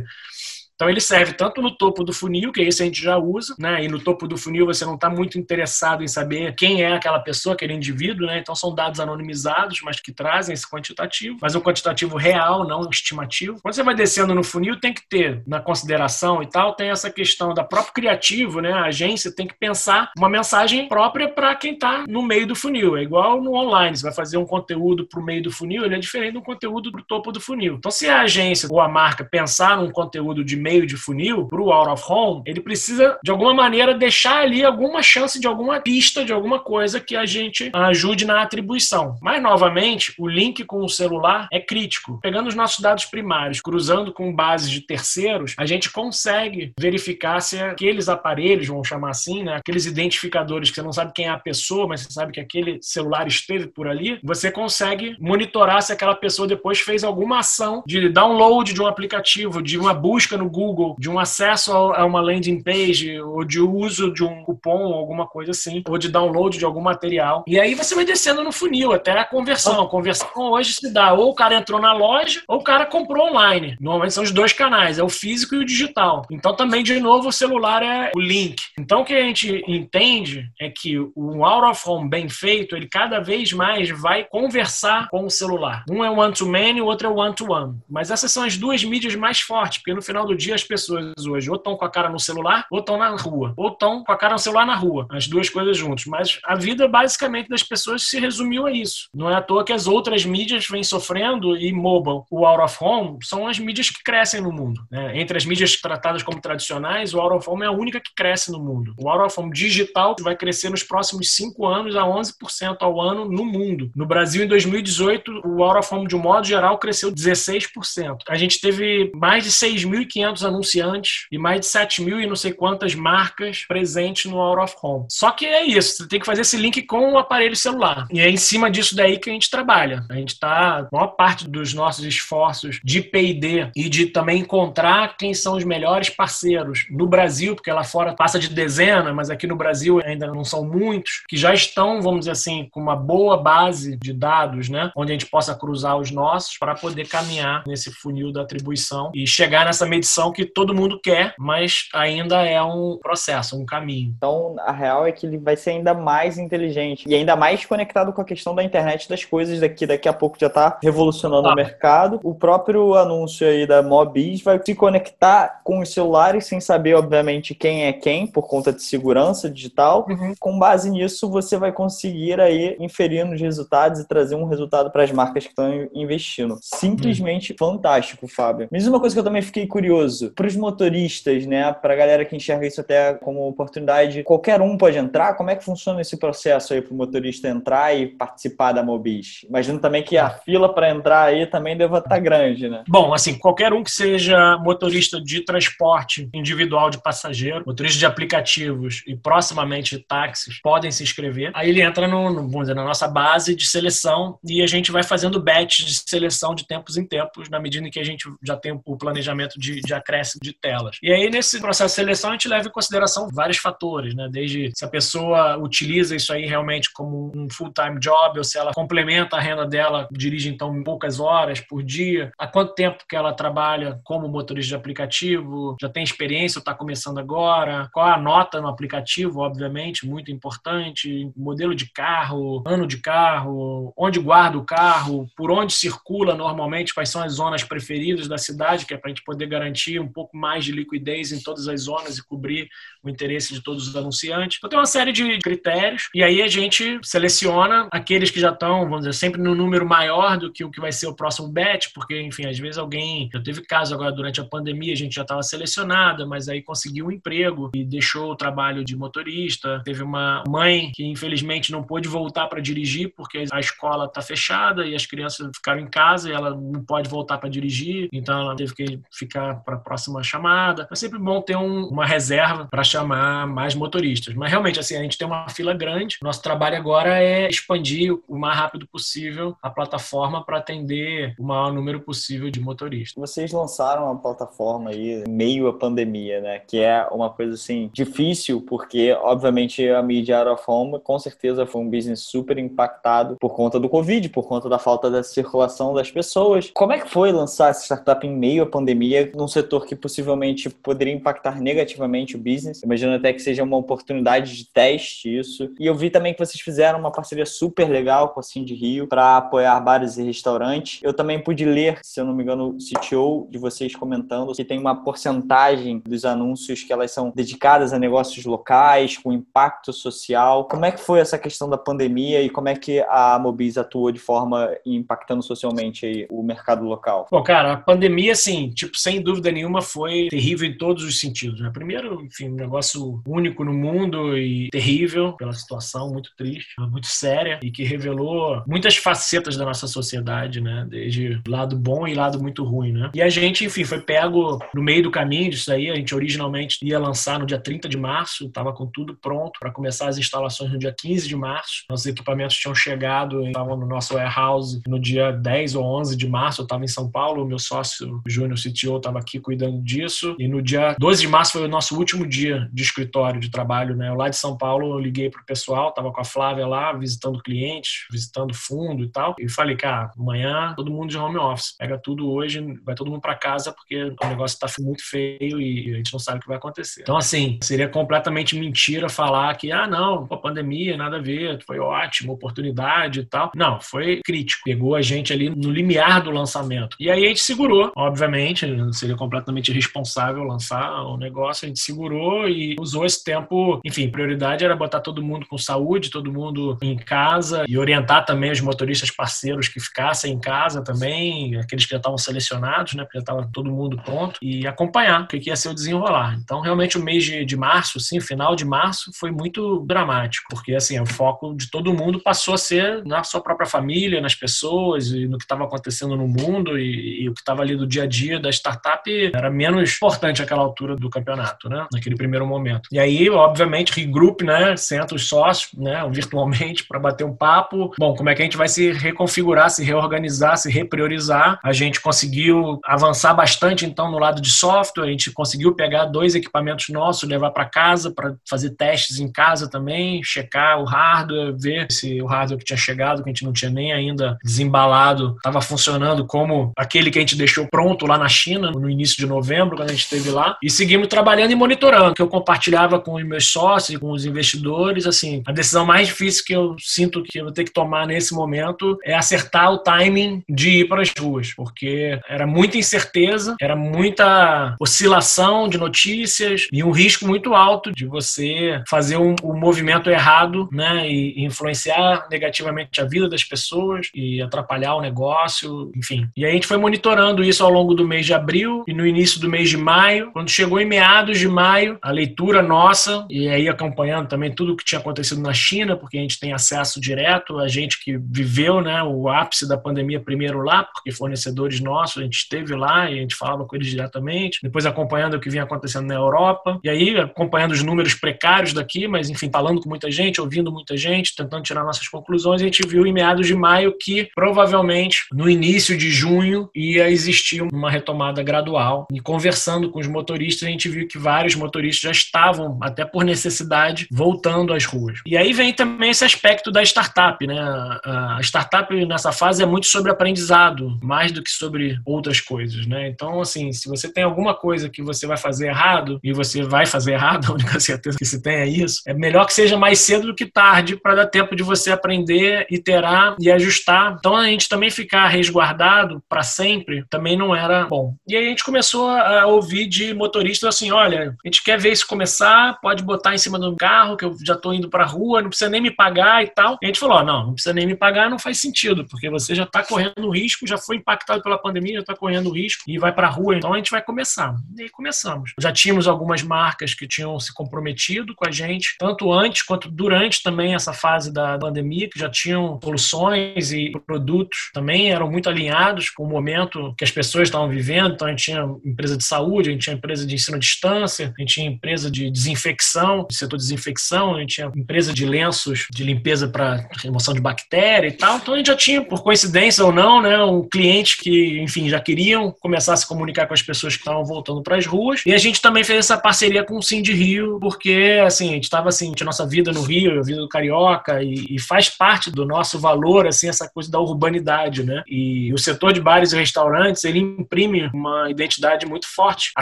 fazer. Então ele serve tanto no topo do funil, que esse a gente já usa, né? E no topo do funil você não está muito interessado em saber quem é aquela pessoa, aquele indivíduo, né? Então são dados anonimizados, mas que trazem esse quantitativo, mas um quantitativo real, não estimativo. Quando você vai descendo no funil, tem que ter na consideração e tal, tem essa questão da próprio criativo, né? A agência tem que pensar uma mensagem própria para quem está no meio do funil. É igual no online, você vai fazer um conteúdo para o meio do funil, ele é diferente do conteúdo para o topo do funil. Então se a agência ou a marca pensar num conteúdo de meio de funil para o out of home, ele precisa, de alguma maneira, deixar ali alguma chance de alguma pista, de alguma coisa que a gente ajude na atribuição. Mas, novamente, o link com o celular é crítico. Pegando os nossos dados primários, cruzando com bases de terceiros, a gente consegue verificar se aqueles aparelhos, vamos chamar assim, né, aqueles identificadores que você não sabe quem é a pessoa, mas você sabe que aquele celular esteve por ali, você consegue monitorar se aquela pessoa depois fez alguma ação de download de um aplicativo, de uma busca no Google, de um acesso a uma landing page, ou de uso de um cupom, alguma coisa assim, ou de download de algum material. E aí você vai descendo no funil até a conversão. A conversão hoje se dá ou o cara entrou na loja ou o cara comprou online. Normalmente são os dois canais, é o físico e o digital. Então também, de novo, o celular é o link. Então o que a gente entende é que o out of home bem feito, ele cada vez mais vai conversar com o celular. Um é one-to-many, o outro é one-to-one. Mas essas são as duas mídias mais fortes, porque no final do dia as pessoas hoje ou estão com a cara no celular ou estão na rua. Ou estão com a cara no celular na rua. As duas coisas juntas. Mas a vida basicamente das pessoas se resumiu a isso. Não é à toa que as outras mídias vêm sofrendo e mobile, o out of home, são as mídias que crescem no mundo. Né? Entre as mídias tratadas como tradicionais, o out of home é a única que cresce no mundo. O out of home digital vai crescer nos próximos cinco anos a 11% ao ano no mundo. No Brasil, em 2018, o out of home, de um modo geral, cresceu 16%. A gente teve mais de 6.500 anunciantes e mais de 7 mil e não sei quantas marcas presentes no out of home. Só que é isso, você tem que fazer esse link com o aparelho celular. E é em cima disso daí que a gente trabalha. A gente está, a maior parte dos nossos esforços de P&D e de também encontrar quem são os melhores parceiros no Brasil, porque lá fora passa de dezena, mas aqui no Brasil ainda não são muitos, que já estão, vamos dizer assim, com uma boa base de dados, né, onde a gente possa cruzar os nossos para poder caminhar nesse funil da atribuição e chegar nessa medição que todo mundo quer, mas ainda é um processo, um caminho. Então, a real é que ele vai ser ainda mais inteligente e ainda mais conectado com a questão da internet das coisas daqui daqui a pouco já está revolucionando ah. o mercado. O próprio anúncio aí da Mobis vai se conectar com os celulares sem saber, obviamente, quem é quem por conta de segurança digital. Uhum. Com base nisso, você vai conseguir aí inferir nos resultados e trazer um resultado para as marcas que estão investindo. Simplesmente uhum. fantástico, Fábio. Mas uma coisa que eu também fiquei curioso, para os motoristas, né, para a galera que enxerga isso até como oportunidade, qualquer um pode entrar? Como é que funciona esse processo aí para o motorista entrar e participar da Mobis? Imagino também que a fila para entrar aí também deva estar tá grande, né? Bom, assim, qualquer um que seja motorista de transporte individual de passageiro, motorista de aplicativos e proximamente táxis podem se inscrever. Aí ele entra no, no, vamos dizer, na nossa base de seleção e a gente vai fazendo batch de seleção de tempos em tempos, na medida em que a gente já tem o planejamento de, de acréscimo de telas. E aí, nesse processo de seleção, a gente leva em consideração vários fatores, né? Desde se a pessoa utiliza isso aí realmente como um full-time job ou se ela complementa a renda dela, dirige então poucas horas por dia, há quanto tempo que ela trabalha como motorista de aplicativo, já tem experiência ou está começando agora, qual a nota no aplicativo, obviamente, muito importante, modelo de carro, ano de carro, onde guarda o carro, por onde circula normalmente, quais são as zonas preferidas da cidade, que é para a gente poder garantir um pouco mais de liquidez em todas as zonas e cobrir o interesse de todos os anunciantes. Então tem uma série de critérios e aí a gente seleciona aqueles que já estão, vamos dizer, sempre no número maior do que o que vai ser o próximo bet, porque, enfim, às vezes alguém. Já teve caso agora durante a pandemia, a gente já estava selecionada, mas aí conseguiu um emprego e deixou o trabalho de motorista. Teve uma mãe que, infelizmente, não pôde voltar para dirigir porque a escola está fechada e as crianças ficaram em casa e ela não pode voltar para dirigir, então ela teve que ficar para a próxima chamada. É sempre bom ter um, uma reserva para chamar mais motoristas. Mas realmente, assim, a gente tem uma fila grande. Nosso trabalho agora é expandir o mais rápido possível a plataforma para atender o maior número possível de motoristas. Vocês lançaram a plataforma aí meio a pandemia, né? Que é uma coisa assim difícil, porque obviamente a mídia out of home com certeza foi um business super impactado por conta do Covid, por conta da falta da circulação das pessoas. Como é que foi lançar essa startup em meio à pandemia, num setor que possivelmente poderia impactar negativamente o business? Imagino até que seja uma oportunidade de teste isso. E eu vi também que vocês fizeram uma parceria super legal com a Cindy Rio para apoiar bares e restaurantes. Eu também pude ler, se eu não me engano, o CTO de vocês comentando que tem uma porcentagem dos anúncios que elas são dedicadas a negócios locais, com impacto social. Como é que foi essa questão da pandemia e como é que a Mobis atuou de forma impactando socialmente o mercado local? Bom, cara, a pandemia, assim, tipo, sem dúvida nenhuma foi terrível em todos os sentidos. Né? Primeiro, enfim, um negócio único no mundo e terrível pela situação, muito triste, muito séria e que revelou muitas facetas da nossa sociedade, né? Desde lado bom e lado muito ruim, né? E a gente, enfim, foi pego no meio do caminho disso aí. A gente originalmente ia lançar no dia 30 de março, estava com tudo pronto para começar as instalações no dia 15 de março. Nossos equipamentos tinham chegado, estavam no nosso warehouse no dia 10 ou 11 de março. Eu estava em São Paulo, meu sócio Júnior CTO estava aqui cuidando disso. E no dia 12 de março foi o nosso último dia de escritório de trabalho, né? Eu lá de São Paulo, eu liguei pro pessoal, estava com a Flávia lá, visitando clientes, visitando fundo e tal. E falei, cara, amanhã todo mundo de home office. Pega tudo hoje, vai todo mundo para casa porque o negócio está muito feio e a gente não sabe o que vai acontecer. Então, assim, seria completamente mentira falar que, ah, não, a pandemia, nada a ver, foi ótimo, oportunidade e tal. Não, foi crítico. Pegou a gente ali no limiar do lançamento. E aí a gente segurou, obviamente, seria completamente irresponsável lançar o negócio, a gente segurou e usou esse tempo, enfim, prioridade era botar todo mundo com saúde, todo mundo em casa e orientar também os motoristas parceiros que ficassem em casa também, aqueles que já estavam selecionados, né, porque já estava todo mundo pronto, e acompanhar o que ia ser o desenrolar. Então, realmente, o mês de, de março, sim, final de março, foi muito dramático, porque, assim, o foco de todo mundo passou a ser na sua própria família, nas pessoas e no que estava acontecendo no mundo e, e o que estava ali do dia a dia da startup era menos importante àquela altura do campeonato, né, naquele primeiro momento. E aí, obviamente, regroup, né, senta os sócios, né, virtualmente para bater um papo. Bom, como é que a gente vai se reconfigurar, se reorganizar, se repriorizar? A gente conseguiu avançar bastante, então, no lado de software, a gente conseguiu pegar dois equipamentos nossos, levar para casa para fazer testes em casa também, checar o hardware, ver se o hardware que tinha chegado, que a gente não tinha nem ainda desembalado, estava funcionando como aquele que a gente deixou pronto lá na China no início de novembro, quando a gente esteve lá, e seguimos trabalhando e monitorando, que eu compartilhava com os meus sócios, com os investidores, assim, a decisão mais difícil que eu sinto que eu vou ter que tomar nesse momento é acertar o timing de ir para as ruas, porque era muita incerteza, era muita oscilação de notícias e um risco muito alto de você fazer um, um movimento errado, né, e, e influenciar negativamente a vida das pessoas e atrapalhar o negócio, enfim. E aí a gente foi monitorando isso ao longo do mês de abril e no início do mês de maio. Quando chegou em meados de maio, a leitura nossa, e aí acompanhando também tudo o que tinha acontecido na China, porque a gente tem acesso direto, a gente que viveu né, o ápice da pandemia primeiro lá, porque fornecedores nossos, a gente esteve lá e a gente falava com eles diretamente, depois acompanhando o que vinha acontecendo na Europa, e aí acompanhando os números precários daqui, mas enfim, falando com muita gente, ouvindo muita gente, tentando tirar nossas conclusões, a gente viu em meados de maio que provavelmente no início de junho ia existir uma retomada gradual. E conversando com os motoristas, a gente viu que vários motoristas já estavam, até por necessidade, voltando às ruas. E aí vem também esse aspecto da startup, né? A startup nessa fase é muito sobre aprendizado, mais do que sobre outras coisas, né? Então, assim, se você tem alguma coisa que você vai fazer errado e você vai fazer errado, a única certeza que você tem é isso, é melhor que seja mais cedo do que tarde para dar tempo de você aprender, iterar e ajustar. Então, a gente também ficar resguardado para sempre também não era bom. E aí a gente começou a ouvir de motoristas assim, olha, a gente quer ver isso começar, pode botar em cima do carro que eu já estou indo para a rua, não precisa nem me pagar e tal. E a gente falou, não, não precisa nem me pagar, não faz sentido, porque você já está correndo risco, já foi impactado pela pandemia, já está correndo risco e vai para a rua, então a gente vai começar. E aí começamos. Já tínhamos algumas marcas que tinham se comprometido com a gente, tanto antes quanto durante também essa fase da pandemia, que já tinham soluções e produtos também eram muito alinhados com o momento que as pessoas estavam vivendo. Então a gente tinha empresa de saúde, a gente tinha empresa de ensino à distância, a gente tinha empresa de desinfecção, de setor de desinfecção, a gente tinha empresa de lenços de limpeza para remoção de bactéria e tal. Então a gente já tinha, por coincidência ou não, né, um cliente que, enfim, já queriam começar a se comunicar com as pessoas que estavam voltando para as ruas. E a gente também fez essa parceria com o Sim de Rio, porque assim, a gente estava assim, tinha nossa vida no Rio, a vida do carioca e, e, faz parte do nosso valor assim essa coisa da urbanidade, né? E o setor de bares e restaurantes, ele imprime uma identidade muito forte à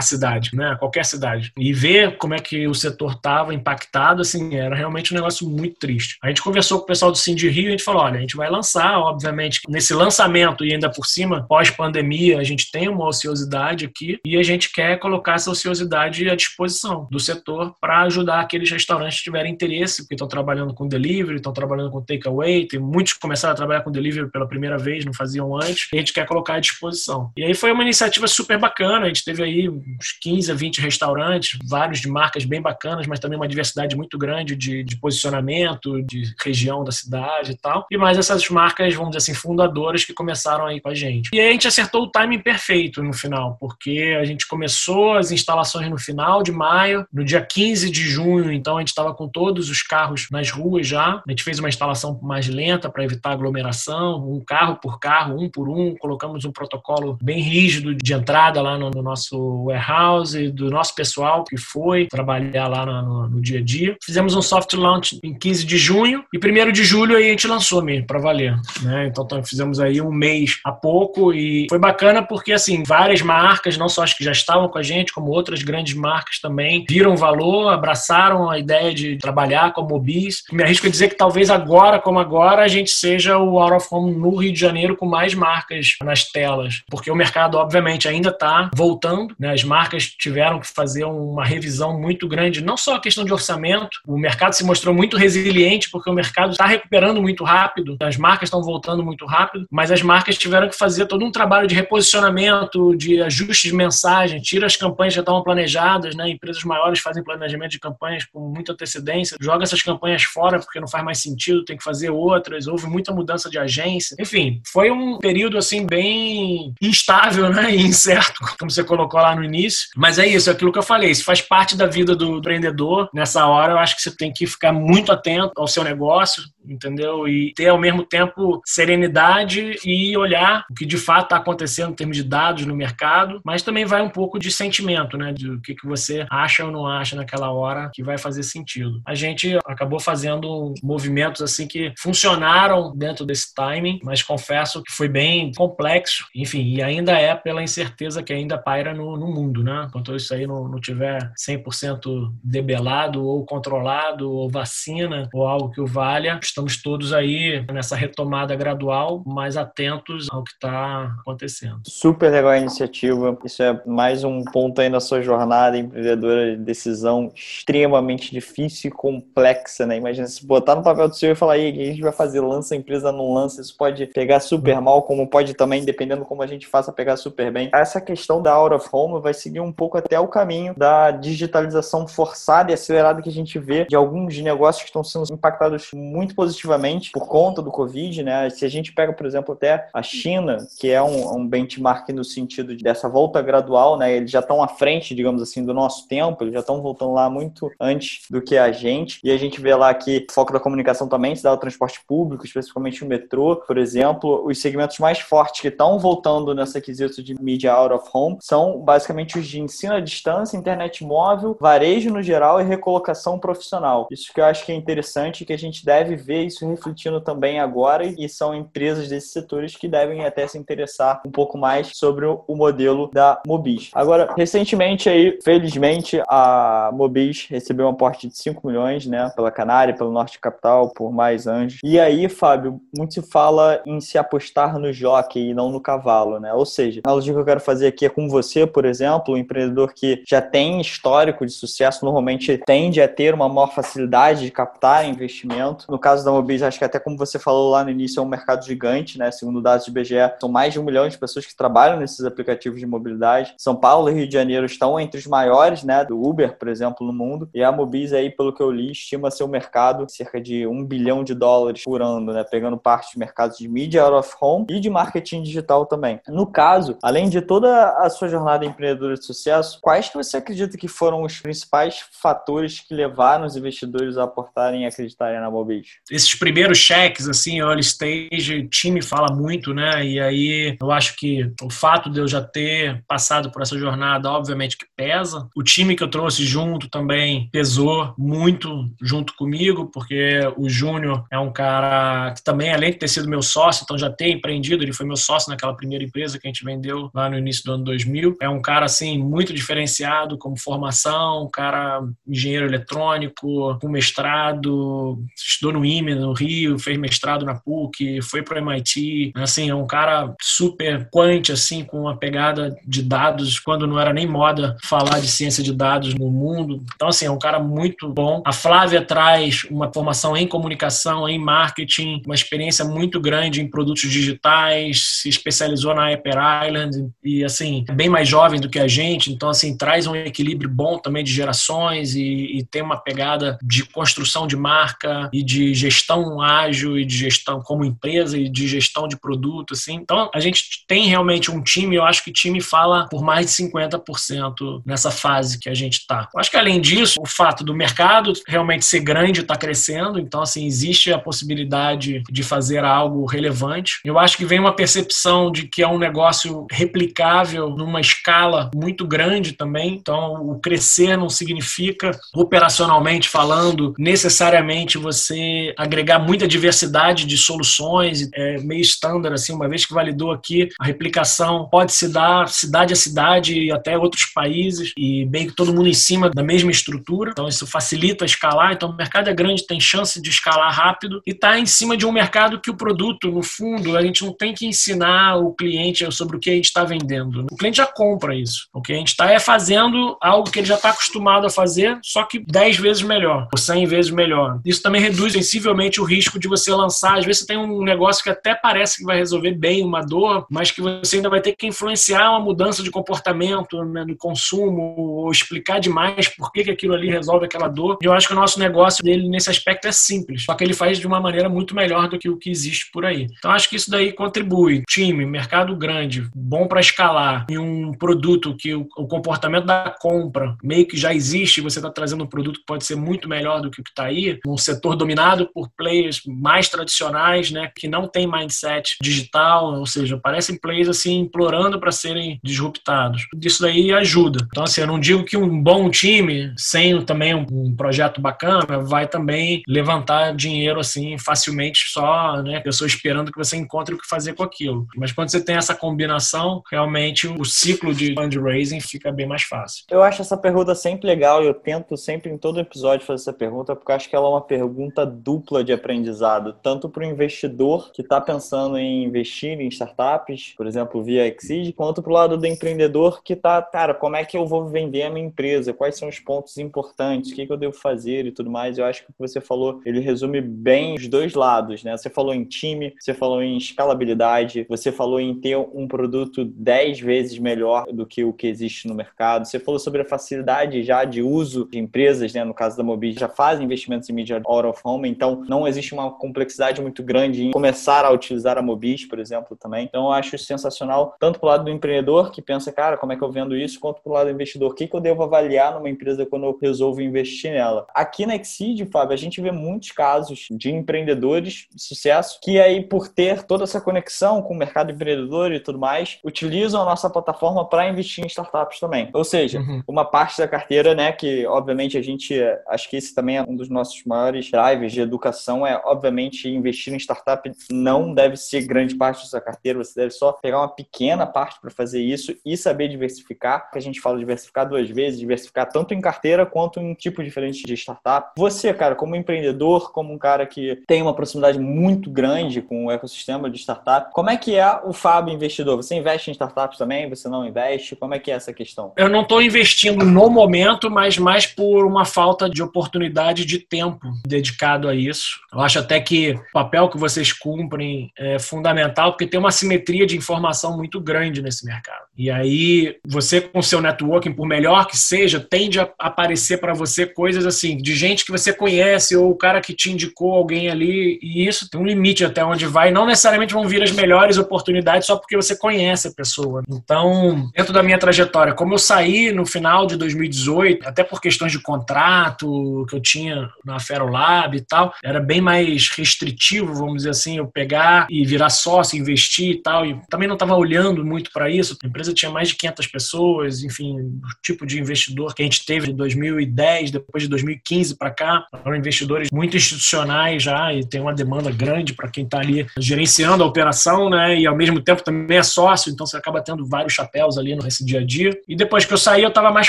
cidade, né? A qualquer cidade. E ver como é que o setor estava impactado, assim, era realmente um negócio muito triste. A gente conversou com o pessoal do de Rio e a gente falou, olha, a gente vai lançar, obviamente, nesse lançamento e ainda por cima, pós-pandemia, a gente tem uma ociosidade aqui e a gente quer colocar essa ociosidade à disposição do setor para ajudar aqueles restaurantes que tiverem interesse, porque estão trabalhando com delivery, estão trabalhando com takeaway, tem muitos que começaram a trabalhar com delivery pela primeira vez, não faziam antes, e a gente quer colocar à disposição. E aí foi uma iniciativa super bacana bacana. A gente teve aí uns 15 a 20 restaurantes, vários de marcas bem bacanas, mas também uma diversidade muito grande de, de posicionamento, de região da cidade e tal. E mais essas marcas, vamos dizer assim, fundadoras que começaram aí com a gente. E aí a gente acertou o timing perfeito no final, porque a gente começou as instalações no final de maio, no dia 15 de junho, então a gente estava com todos os carros nas ruas já. A gente fez uma instalação mais lenta para evitar aglomeração, um carro por carro, um por um. Colocamos um protocolo bem rígido de entrada lá no, no nosso warehouse, do nosso pessoal que foi trabalhar lá no, no, dia a dia. Fizemos um soft launch em 15 de junho e 1 de julho aí a gente lançou mesmo, para valer. Né? Então, então fizemos aí um mês a pouco e foi bacana porque assim várias marcas, não só as que já estavam com a gente, como outras grandes marcas também, viram valor, abraçaram a ideia de trabalhar com Mobis. Me arrisco a dizer que talvez agora, como agora, a gente seja o Out of Home no Rio de Janeiro com mais marcas nas telas, porque o mercado, obviamente, ainda está voltando. Né? As marcas tiveram que fazer uma revisão muito grande, não só a questão de orçamento, o mercado se mostrou muito resiliente porque o mercado está recuperando muito rápido, as marcas estão voltando muito rápido, mas as marcas tiveram que fazer todo um trabalho de reposicionamento, de ajuste de mensagem, tira as campanhas que já estavam planejadas, né? empresas maiores fazem planejamento de campanhas com muita antecedência, joga essas campanhas fora porque não faz mais sentido, tem que fazer outras, houve muita mudança de agência. Enfim, foi um período assim bem instável, né, e incerto, como você colocou lá no início. Mas é isso, é aquilo que eu falei, isso faz parte da vida do empreendedor. Nessa hora, eu acho que você tem que ficar muito atento ao seu negócio, entendeu? E ter ao mesmo tempo serenidade e olhar o que de fato está acontecendo em termos de dados no mercado, mas também vai um pouco de sentimento, né? De o que, que você acha ou não acha naquela hora que vai fazer sentido. A gente acabou fazendo movimentos assim que funcionaram dentro desse timing, mas confesso que foi bem complexo, enfim, e ainda é pela incerteza que ainda paira no, no mundo, né? Enquanto isso aí não, não tiver 100% debelado ou controlado ou vacina ou algo que o valha, estamos todos aí nessa retomada gradual, mais atentos ao que está acontecendo. Super legal a iniciativa. Isso é mais um ponto aí na sua jornada empreendedora de decisão extremamente difícil e complexa, né? Imagina se botar no papel do seu e falar que a gente vai fazer? Lança a empresa, não lança, isso pode pegar super mal, como pode também, dependendo como a gente faça, pegar super bem. Essa questão da out of home vai seguir um pouco até o caminho da digitalização forçada e acelerada que a gente vê de alguns negócios que estão sendo impactados muito positivamente por conta do Covid, né? Se a gente pega, por exemplo, até a China, que é um, um benchmark no sentido dessa volta gradual, né? Eles já estão à frente, digamos assim, do nosso tempo, eles já estão voltando lá muito antes do que a gente. E a gente vê lá que o foco da comunicação também se dá ao transporte público, especificamente o metrô, por exemplo. Os segmentos mais fortes que estão voltando nessa quesito de media out of home são basicamente os de ensino à distância, internet móvel, varejo no geral e recolocação profissional. Isso que eu acho que é interessante que a gente deve ver isso refletindo também agora e são empresas desses setores que devem até se interessar um pouco mais sobre o modelo da Mobis. Agora, recentemente aí, felizmente, a Mobis recebeu um aporte de 5 milhões, né, pela Canária, pelo Norte Capital, por mais anjos. E aí, Fábio, muito se fala em se apostar no jockey e não no cavalo, né? Ou seja, a analogia que eu quero fazer aqui é com você, por exemplo, um empreendedor que já tem histórico de sucesso, normalmente tende a ter uma maior facilidade de captar investimento. No caso da Mobis, acho que até como você falou lá no início, é um mercado gigante, né? Segundo dados de BGE, são mais de um milhão de pessoas que trabalham nesses aplicativos de mobilidade. São Paulo e Rio de Janeiro estão entre os maiores, né? Do Uber, por exemplo, no mundo. E a Mobis aí, pelo que eu li, estima seu mercado cerca de um bilhão de dólares por ano, né? Pegando parte de mercados de mídia out of home e de marketing digital também. No caso, além de toda a sua jornada empreendedora de sucesso, quais que você acredita que foram os principais fatores que levaram os investidores a aportarem e acreditarem na Mobis? Esses primeiros cheques, assim, early stage, time fala muito, né? E aí eu acho que o fato de eu já ter passado por essa jornada, obviamente que pesa. O time que eu trouxe junto também pesou muito junto comigo, porque o Júnior é um cara que também, além de ter sido meu sócio, então já ter empreendido, ele foi meu sócio naquela primeira empresa que a gente vendeu lá no início do ano 2000. É um cara, assim, muito diferenciado como formação, um cara engenheiro eletrônico, com mestrado, estudou no Unime no Rio, fez mestrado na PUC, foi para o MIT. Assim, é um cara super quant, assim, com uma pegada de dados, quando não era nem moda falar de ciência de dados no mundo. Então, assim, é um cara muito bom. A Flávia traz uma formação em comunicação, em marketing, uma experiência muito grande em produtos digitais, se especializou na Hyper Island e, assim, é bem mais jovem do que a gente. Então, assim, traz um equilíbrio bom também de gerações e, e tem uma pegada de construção de marca e de gestão ágil e de gestão como empresa e de gestão de produto, assim. Então, a gente tem realmente um time, eu acho que time fala por mais de 50% nessa fase que a gente está. Acho que, além disso, o fato do mercado realmente ser grande está crescendo, então, assim, existe a possibilidade de fazer algo relevante. Eu acho que vem uma percepção de que é um negócio replicável numa escala muito grande também, então, o crescer não significa, operacionalmente falando, necessariamente você agregar muita diversidade de soluções, é meio estándar, assim, uma vez que validou aqui, a replicação pode se dar cidade a cidade e até outros países, e bem que todo mundo em cima da mesma estrutura, então isso facilita escalar, então o mercado é grande, tem chance de escalar rápido, e está em cima de um mercado que o produto, no fundo, a gente não tem que ensinar o cliente sobre o que a gente está vendendo. O cliente já compra isso. O que a gente está é fazendo algo que ele já está acostumado a fazer, só que 10 vezes melhor, ou 100 vezes melhor. Isso também reduz sensivelmente o risco de você lançar. Às vezes você tem um negócio que até parece que vai resolver bem uma dor, mas que você ainda vai ter que influenciar uma mudança de comportamento né, no consumo, ou explicar demais por que, que aquilo ali resolve aquela dor. E eu acho que o nosso negócio dele nesse aspecto é simples, só que ele faz de uma maneira muito melhor do que o que existe por aí. Então acho que isso daí contribui. Time, mercado grande, bom para escalar, e um produto que o, o comportamento da compra meio que já existe, você está trazendo um produto que pode ser muito melhor do que o que está aí, um setor dominado por players mais tradicionais, né, que não tem mindset digital, ou seja, parecem players assim implorando para serem disruptados. Isso daí ajuda. Então assim, eu não digo que um bom time sem também um, projeto bacana vai também levantar dinheiro assim facilmente só, né, pessoa esperando que você encontre o que fazer com aquilo. Mas quando você tem essa combinação, realmente o ciclo de fundraising fica bem mais fácil. Eu acho essa pergunta sempre legal e eu tento sempre em todo episódio fazer essa pergunta porque eu acho que ela é uma pergunta dupla de aprendizado, tanto para o investidor que está pensando em investir em startups, por exemplo, via Exceed, quanto para o lado do empreendedor que está, cara, como é que eu vou vender a minha empresa? Quais são os pontos importantes? O que, que eu devo fazer e tudo mais? Eu acho que o que você falou, ele resume bem os dois lados, né? Você falou em time, você falou em escalabilidade, você falou em ter um produto 10 vezes melhor do que o que existe no mercado, você falou sobre a facilidade já de uso de empresas, né? No caso da Mobis, já fazem investimentos em mídia out of home, então não existe uma complexidade muito grande em começar a utilizar a Mobis, por exemplo, também. Então eu acho sensacional, tanto pro lado do empreendedor que pensa, cara, como é que eu vendo isso, quanto pro lado do investidor, o que, que eu devo avaliar numa empresa quando eu resolvo investir nela. Aqui na Exceed, Fábio, a gente vê muitos casos de empreendedores de sucesso que aí, por ter toda essa conexão com o mercado empreendedor e tudo mais, utilizam a nossa plataforma para investir em startups também. Ou seja, uhum. uma parte da carteira, né, que obviamente a gente, acho que esse também é um dos nossos maiores drivers de educação, é obviamente investir em startup não deve ser grande parte da sua carteira, você deve só pegar uma pequena parte para fazer isso e saber diversificar, que a gente fala diversificar duas vezes, diversificar tanto em carteira quanto em tipo diferente de startup. Você, cara, como empreendedor, como um cara que tem uma proximidade muito grande com o ecossistema de startup, como é que é o Fábio investidor? Você investe em startups também? Você não investe? Como é que é essa questão? Eu não estou investindo no momento, mas mais por uma falta de oportunidade de tempo dedicado a isso. Eu acho até que o papel que vocês cumprem é fundamental, porque tem uma simetria de informação muito grande nesse mercado. E aí, você com seu networking, por melhor que seja, tende a aparecer para você coisas assim, de gente que você conhece ou o cara que te indicou alguém ali, e isso tem um limite até onde vai. Não necessariamente vão vir as melhores oportunidades só porque você conhece a pessoa. Então, dentro da minha trajetória, como eu saí no final de 2018, até por questões de contrato que eu tinha na Ferolab e tal, era bem mais restritivo, vamos dizer assim, eu pegar e virar sócio, investir e tal. E também não estava olhando muito para isso. A empresa tinha mais de 500 pessoas, enfim, o tipo de investidor que a gente teve de 2010, depois de 2015 para cá, foram investidores muito institucionais já e tem uma demanda grande para quem está ali gerenciando a operação, né? E ao mesmo tempo também é sócio, então você acaba tendo vários chapéus ali nesse dia a dia. E depois que eu saí, eu estava mais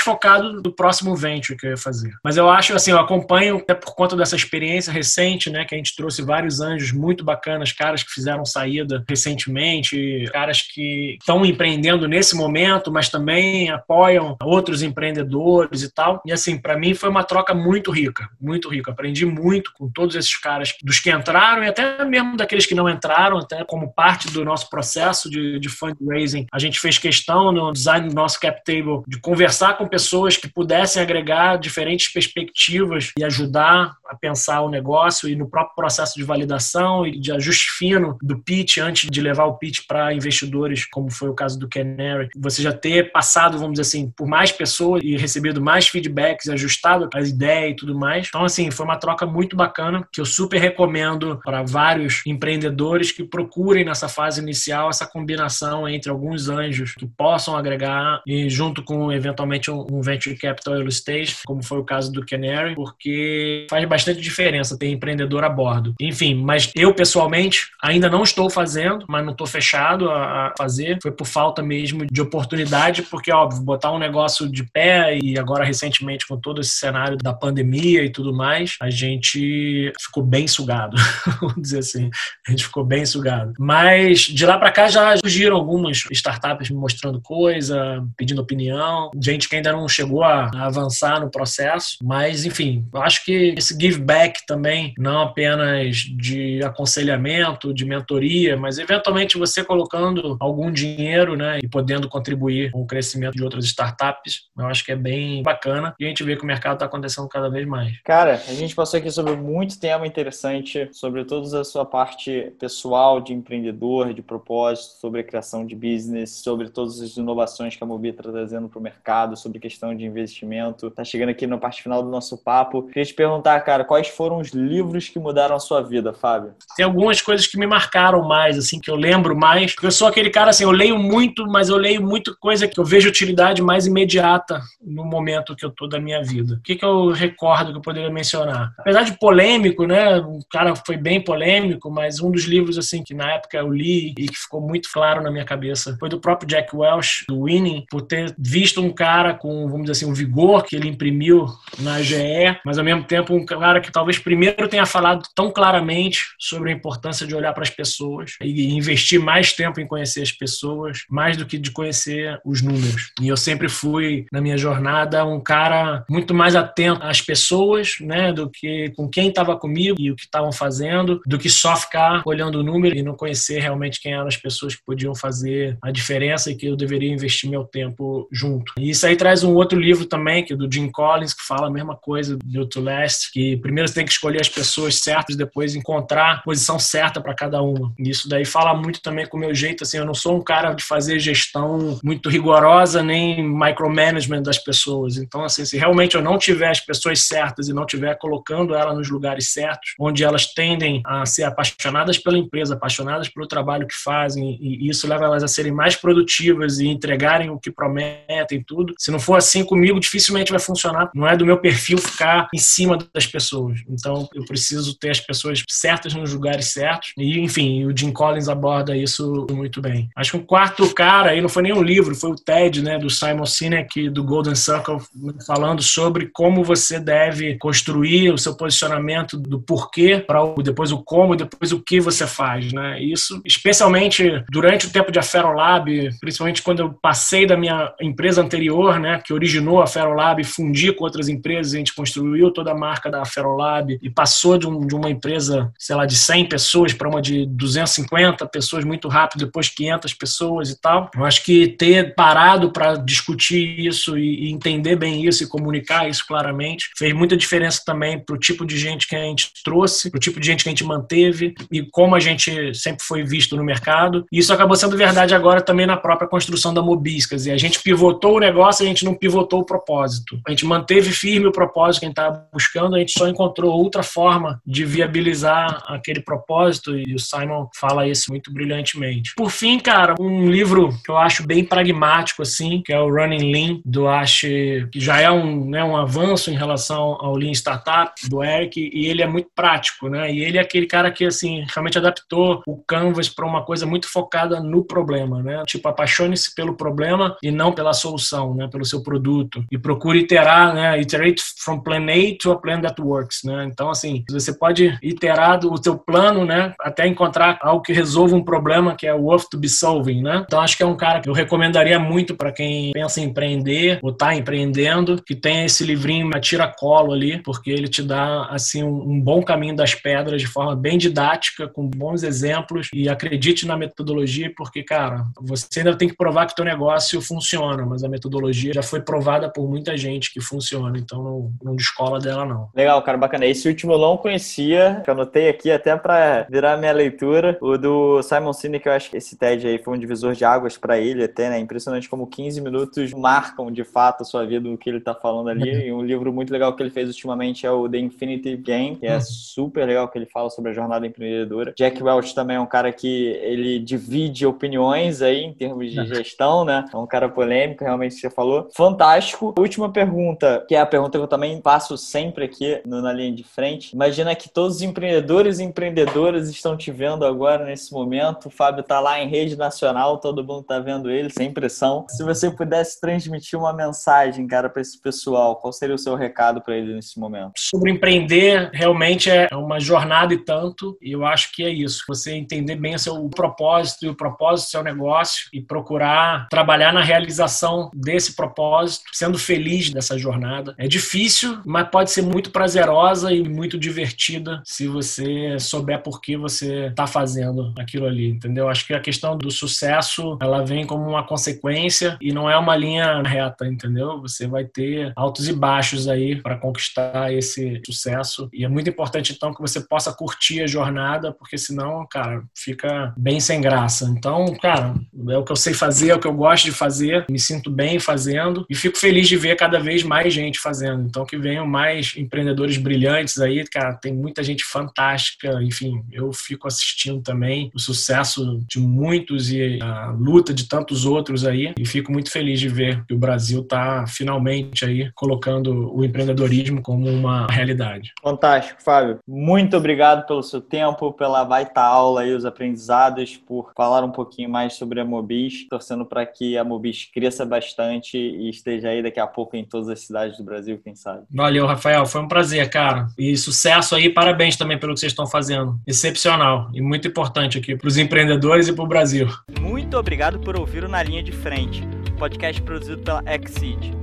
focado no próximo venture que eu ia fazer. Mas eu acho, assim, eu acompanho, até por conta dessa experiência recente recente, né, que a gente trouxe vários anjos muito bacanas, caras que fizeram saída recentemente, caras que estão empreendendo nesse momento, mas também apoiam outros empreendedores e tal. E assim, para mim foi uma troca muito rica, muito rica. Aprendi muito com todos esses caras, dos que entraram e até mesmo daqueles que não entraram, até como parte do nosso processo de, de fundraising. A gente fez questão no design do nosso cap table de conversar com pessoas que pudessem agregar diferentes perspectivas e ajudar a pensar o negócio e no próprio processo de validação e de ajuste fino do pitch antes de levar o pitch para investidores, como foi o caso do Canary. Você já ter passado, vamos dizer assim, por mais pessoas e recebido mais feedbacks, ajustado as ideias e tudo mais. Então, assim, foi uma troca muito bacana que eu super recomendo para vários empreendedores que procurem nessa fase inicial essa combinação entre alguns anjos que possam agregar e junto com eventualmente um venture capital early stage, como foi o caso do Canary, porque faz bastante diferença ter empreendedor a bordo. Enfim, mas eu pessoalmente ainda não estou fazendo, mas não estou fechado a fazer. Foi por falta mesmo de oportunidade, porque óbvio, botar um negócio de pé e agora recentemente com todo esse cenário da pandemia e tudo mais, a gente ficou bem sugado, vamos dizer assim. A gente ficou bem sugado. Mas de lá para cá já surgiram algumas startups me mostrando coisa, pedindo opinião, gente que ainda não chegou a avançar no processo, mas enfim, eu acho que esse give back também, não apenas de aconselhamento, de mentoria, mas eventualmente você colocando algum dinheiro, né, e podendo contribuir com o crescimento de outras startups, eu acho que é bem bacana e a gente vê que o mercado está acontecendo cada vez mais. Cara, a gente passou aqui sobre muito tema interessante, sobre toda a sua parte pessoal de empreendedor, de propósito, sobre a criação de business, sobre todas as inovações que a Mobi está trazendo para o mercado, sobre questão de investimento. Tá chegando aqui na parte final do nosso papo. Queria te perguntar, cara, quais foram os livros que mudaram a sua vida, Fábio? Tem algumas coisas que me marcaram mais, assim, que eu lembro mais. Eu sou aquele cara, assim, eu leio muito, mas eu leio muito coisa que eu vejo utilidade mais imediata no momento que eu tô da minha vida. O que, que eu recordo que eu poderia mencionar? Apesar de polêmico, né? O cara foi bem polêmico, mas um dos livros, assim, que na época eu li e que ficou muito claro na minha cabeça foi do próprio Jack Welch, do Winning, por ter visto um cara com, vamos dizer assim, um vigor que ele imprimiu na GE, mas ao mesmo tempo um cara que talvez primeiro tenha falado tão claramente sobre a importância de olhar para as pessoas e investir mais tempo em conhecer as pessoas, mais do que de conhecer os números. E eu sempre fui, na minha jornada, um cara muito mais atento às pessoas, né, do que com quem estava comigo e o que estavam fazendo, do que só ficar olhando o número e não conhecer realmente quem eram as pessoas que podiam fazer a diferença e que eu deveria investir meu tempo junto. E isso aí traz um outro livro também, que é do Jim Collins, que fala a mesma coisa do To Last, que primeiro você tem que escolher as pessoas certas depois encontrar a posição certa para cada uma. Isso daí fala muito também com o meu jeito, assim, eu não sou um cara de fazer gestão muito rigorosa nem micromanagement das pessoas. Então, assim, se realmente eu não tiver as pessoas certas e não tiver colocando ela nos lugares certos, onde elas tendem a ser apaixonadas pela empresa, apaixonadas pelo trabalho que fazem, e isso leva elas a serem mais produtivas e entregarem o que prometem, tudo. Se não for assim comigo, dificilmente vai funcionar. Não é do meu perfil ficar em cima das pessoas. Então, eu preciso ter as pessoas certas nos lugares certos. E, enfim, o Jim Collins aborda isso muito bem. Acho que o quarto cara, aí não foi nem um livro, foi o TED, né, do Simon Sinek, do Golden Circle, falando sobre como você deve construir o seu posicionamento do porquê para depois o como e depois o que você faz, né? Isso, especialmente durante o tempo de Aferolab, principalmente quando eu passei da minha empresa anterior, né, que originou a Ferolab, fundi com outras empresas, a gente construiu toda a marca da Ferolab e de, um, de uma empresa, sei lá, de 100 pessoas para uma de 250 pessoas muito rápido, depois 500 pessoas e tal. Eu acho que ter parado para discutir isso e, e, entender bem isso e comunicar isso claramente fez muita diferença também para o tipo de gente que a gente trouxe, para o tipo de gente que a gente manteve e como a gente sempre foi visto no mercado. E isso acabou sendo verdade agora também na própria construção da Mobis, quer dizer, a gente pivotou o negócio, a gente não pivotou o propósito. A gente manteve firme o propósito que a gente estava buscando, a gente só encontrou outra forma de viabilizar aquele propósito e o Simon fala isso muito brilhantemente. Por fim, cara, um livro que eu acho bem pragmático assim, que é o Running Lean do Ash, que já é um, né, um avanço em relação ao Lean Startup do Eric e ele é muito prático, né? E ele é aquele cara que assim realmente adaptou o Canvas para uma coisa muito focada no problema, né? Tipo, apaixone-se pelo problema e não pela solução, né? Pelo seu produto e procure iterar, né? Iterate from plan A to a plan that works, né? Então, assim, você pode iterar o teu plano, né, até encontrar algo que resolva um problema que é o worth to be solving, né? Então, acho que é um cara que eu recomendaria muito para quem pensa em empreender ou está empreendendo, que tenha esse livrinho a tira-colo ali, porque ele te dá, assim, um bom caminho das pedras de forma bem didática, com bons exemplos e acredite na metodologia, porque, cara, você ainda tem que provar que o teu negócio funciona, mas a metodologia já foi provada por muita gente que funciona, então não, não descola dela, não. Legal, cara, bacana. Esse último eu não conhecia, que eu anotei aqui até para virar minha leitura, o do Simon Sinek, que eu acho que esse TED aí foi um divisor de águas para ele até, né? Impressionante como 15 minutos marcam de fato a sua vida, o que ele tá falando ali. Uhum. E um livro muito legal que ele fez ultimamente é o The Infinity Game, que é uhum. super legal que ele fala sobre a jornada empreendedora. Jack Welch também é um cara que ele divide opiniões aí em termos de gestão, né? É um cara polêmico, realmente você falou. Fantástico. Última pergunta, que é a pergunta que eu também passo sempre aqui no, na linha de frente. Imagina que todos os empreendedores e empreendedoras estão te vendo agora nesse momento. O Fábio tá lá em rede nacional, todo mundo tá vendo ele, sem pressão. Se você pudesse transmitir uma mensagem, cara, para esse pessoal, qual seria o seu recado para ele nesse momento? Sobre empreender, realmente é uma jornada e tanto, e eu acho que é isso. Você entender bem o seu propósito e o propósito do seu negócio e procurar trabalhar na realização desse propósito, sendo feliz dessa jornada. É difícil, mas pode ser muito prazerosa e muito divertida se você souber por que você está fazendo aquilo ali, entendeu? Acho que a questão do sucesso, ela vem como uma consequência e não é uma linha reta, entendeu? Você vai ter altos e baixos aí para conquistar esse sucesso e é muito importante então que você possa curtir a jornada, porque senão, cara, fica bem sem graça. Então, cara, é o que eu sei fazer, é o que eu gosto de fazer, me sinto bem fazendo e fico feliz de ver cada vez mais gente fazendo. Então, que venham mais empreendedores brilhantes aí, cara, tem muita gente fantástica, enfim, eu fico assistindo também o sucesso de muitos e a luta de tantos outros aí e fico muito feliz de ver que o Brasil está finalmente aí colocando o empreendedorismo como uma realidade. Fantástico, Fábio. Muito obrigado pelo seu tempo, pela baita aula e os aprendizados, por falar um pouquinho mais sobre a Mobis, torcendo para que a Mobis cresça bastante e esteja aí daqui a pouco em todas as cidades do Brasil, quem sabe. Valeu, Rafael. Foi um prazer, cara. E sucesso aí. Parabéns também pelo que vocês estão fazendo. Excepcional e muito importante aqui para os empreendedores e para o Brasil. Muito obrigado por ouvir o Na Linha de Frente, podcast produzido pela Exceed.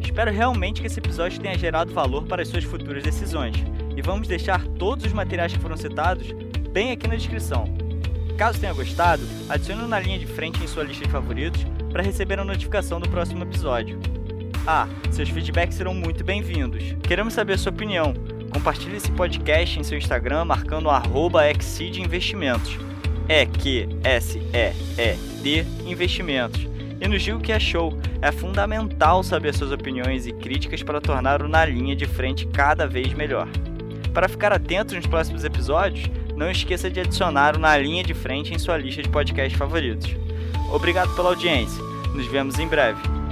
Espero realmente que esse episódio tenha gerado valor para as suas futuras decisões. E vamos deixar todos os materiais que foram citados bem aqui na descrição. Caso tenha gostado, adicione na linha de frente em sua lista de favoritos para receber a notificação do próximo episódio. Ah, seus feedbacks serão muito bem-vindos. Queremos saber a sua opinião. Compartilhe esse podcast em seu Instagram marcando Exceed Investimentos. É Q S E E D Investimentos. E nos diga o que achou. É fundamental saber suas opiniões e críticas para tornar o Na Linha de Frente cada vez melhor. Para ficar atento nos próximos episódios, não esqueça de adicionar o Na Linha de Frente em sua lista de podcasts favoritos. Obrigado pela audiência. Nos vemos em breve.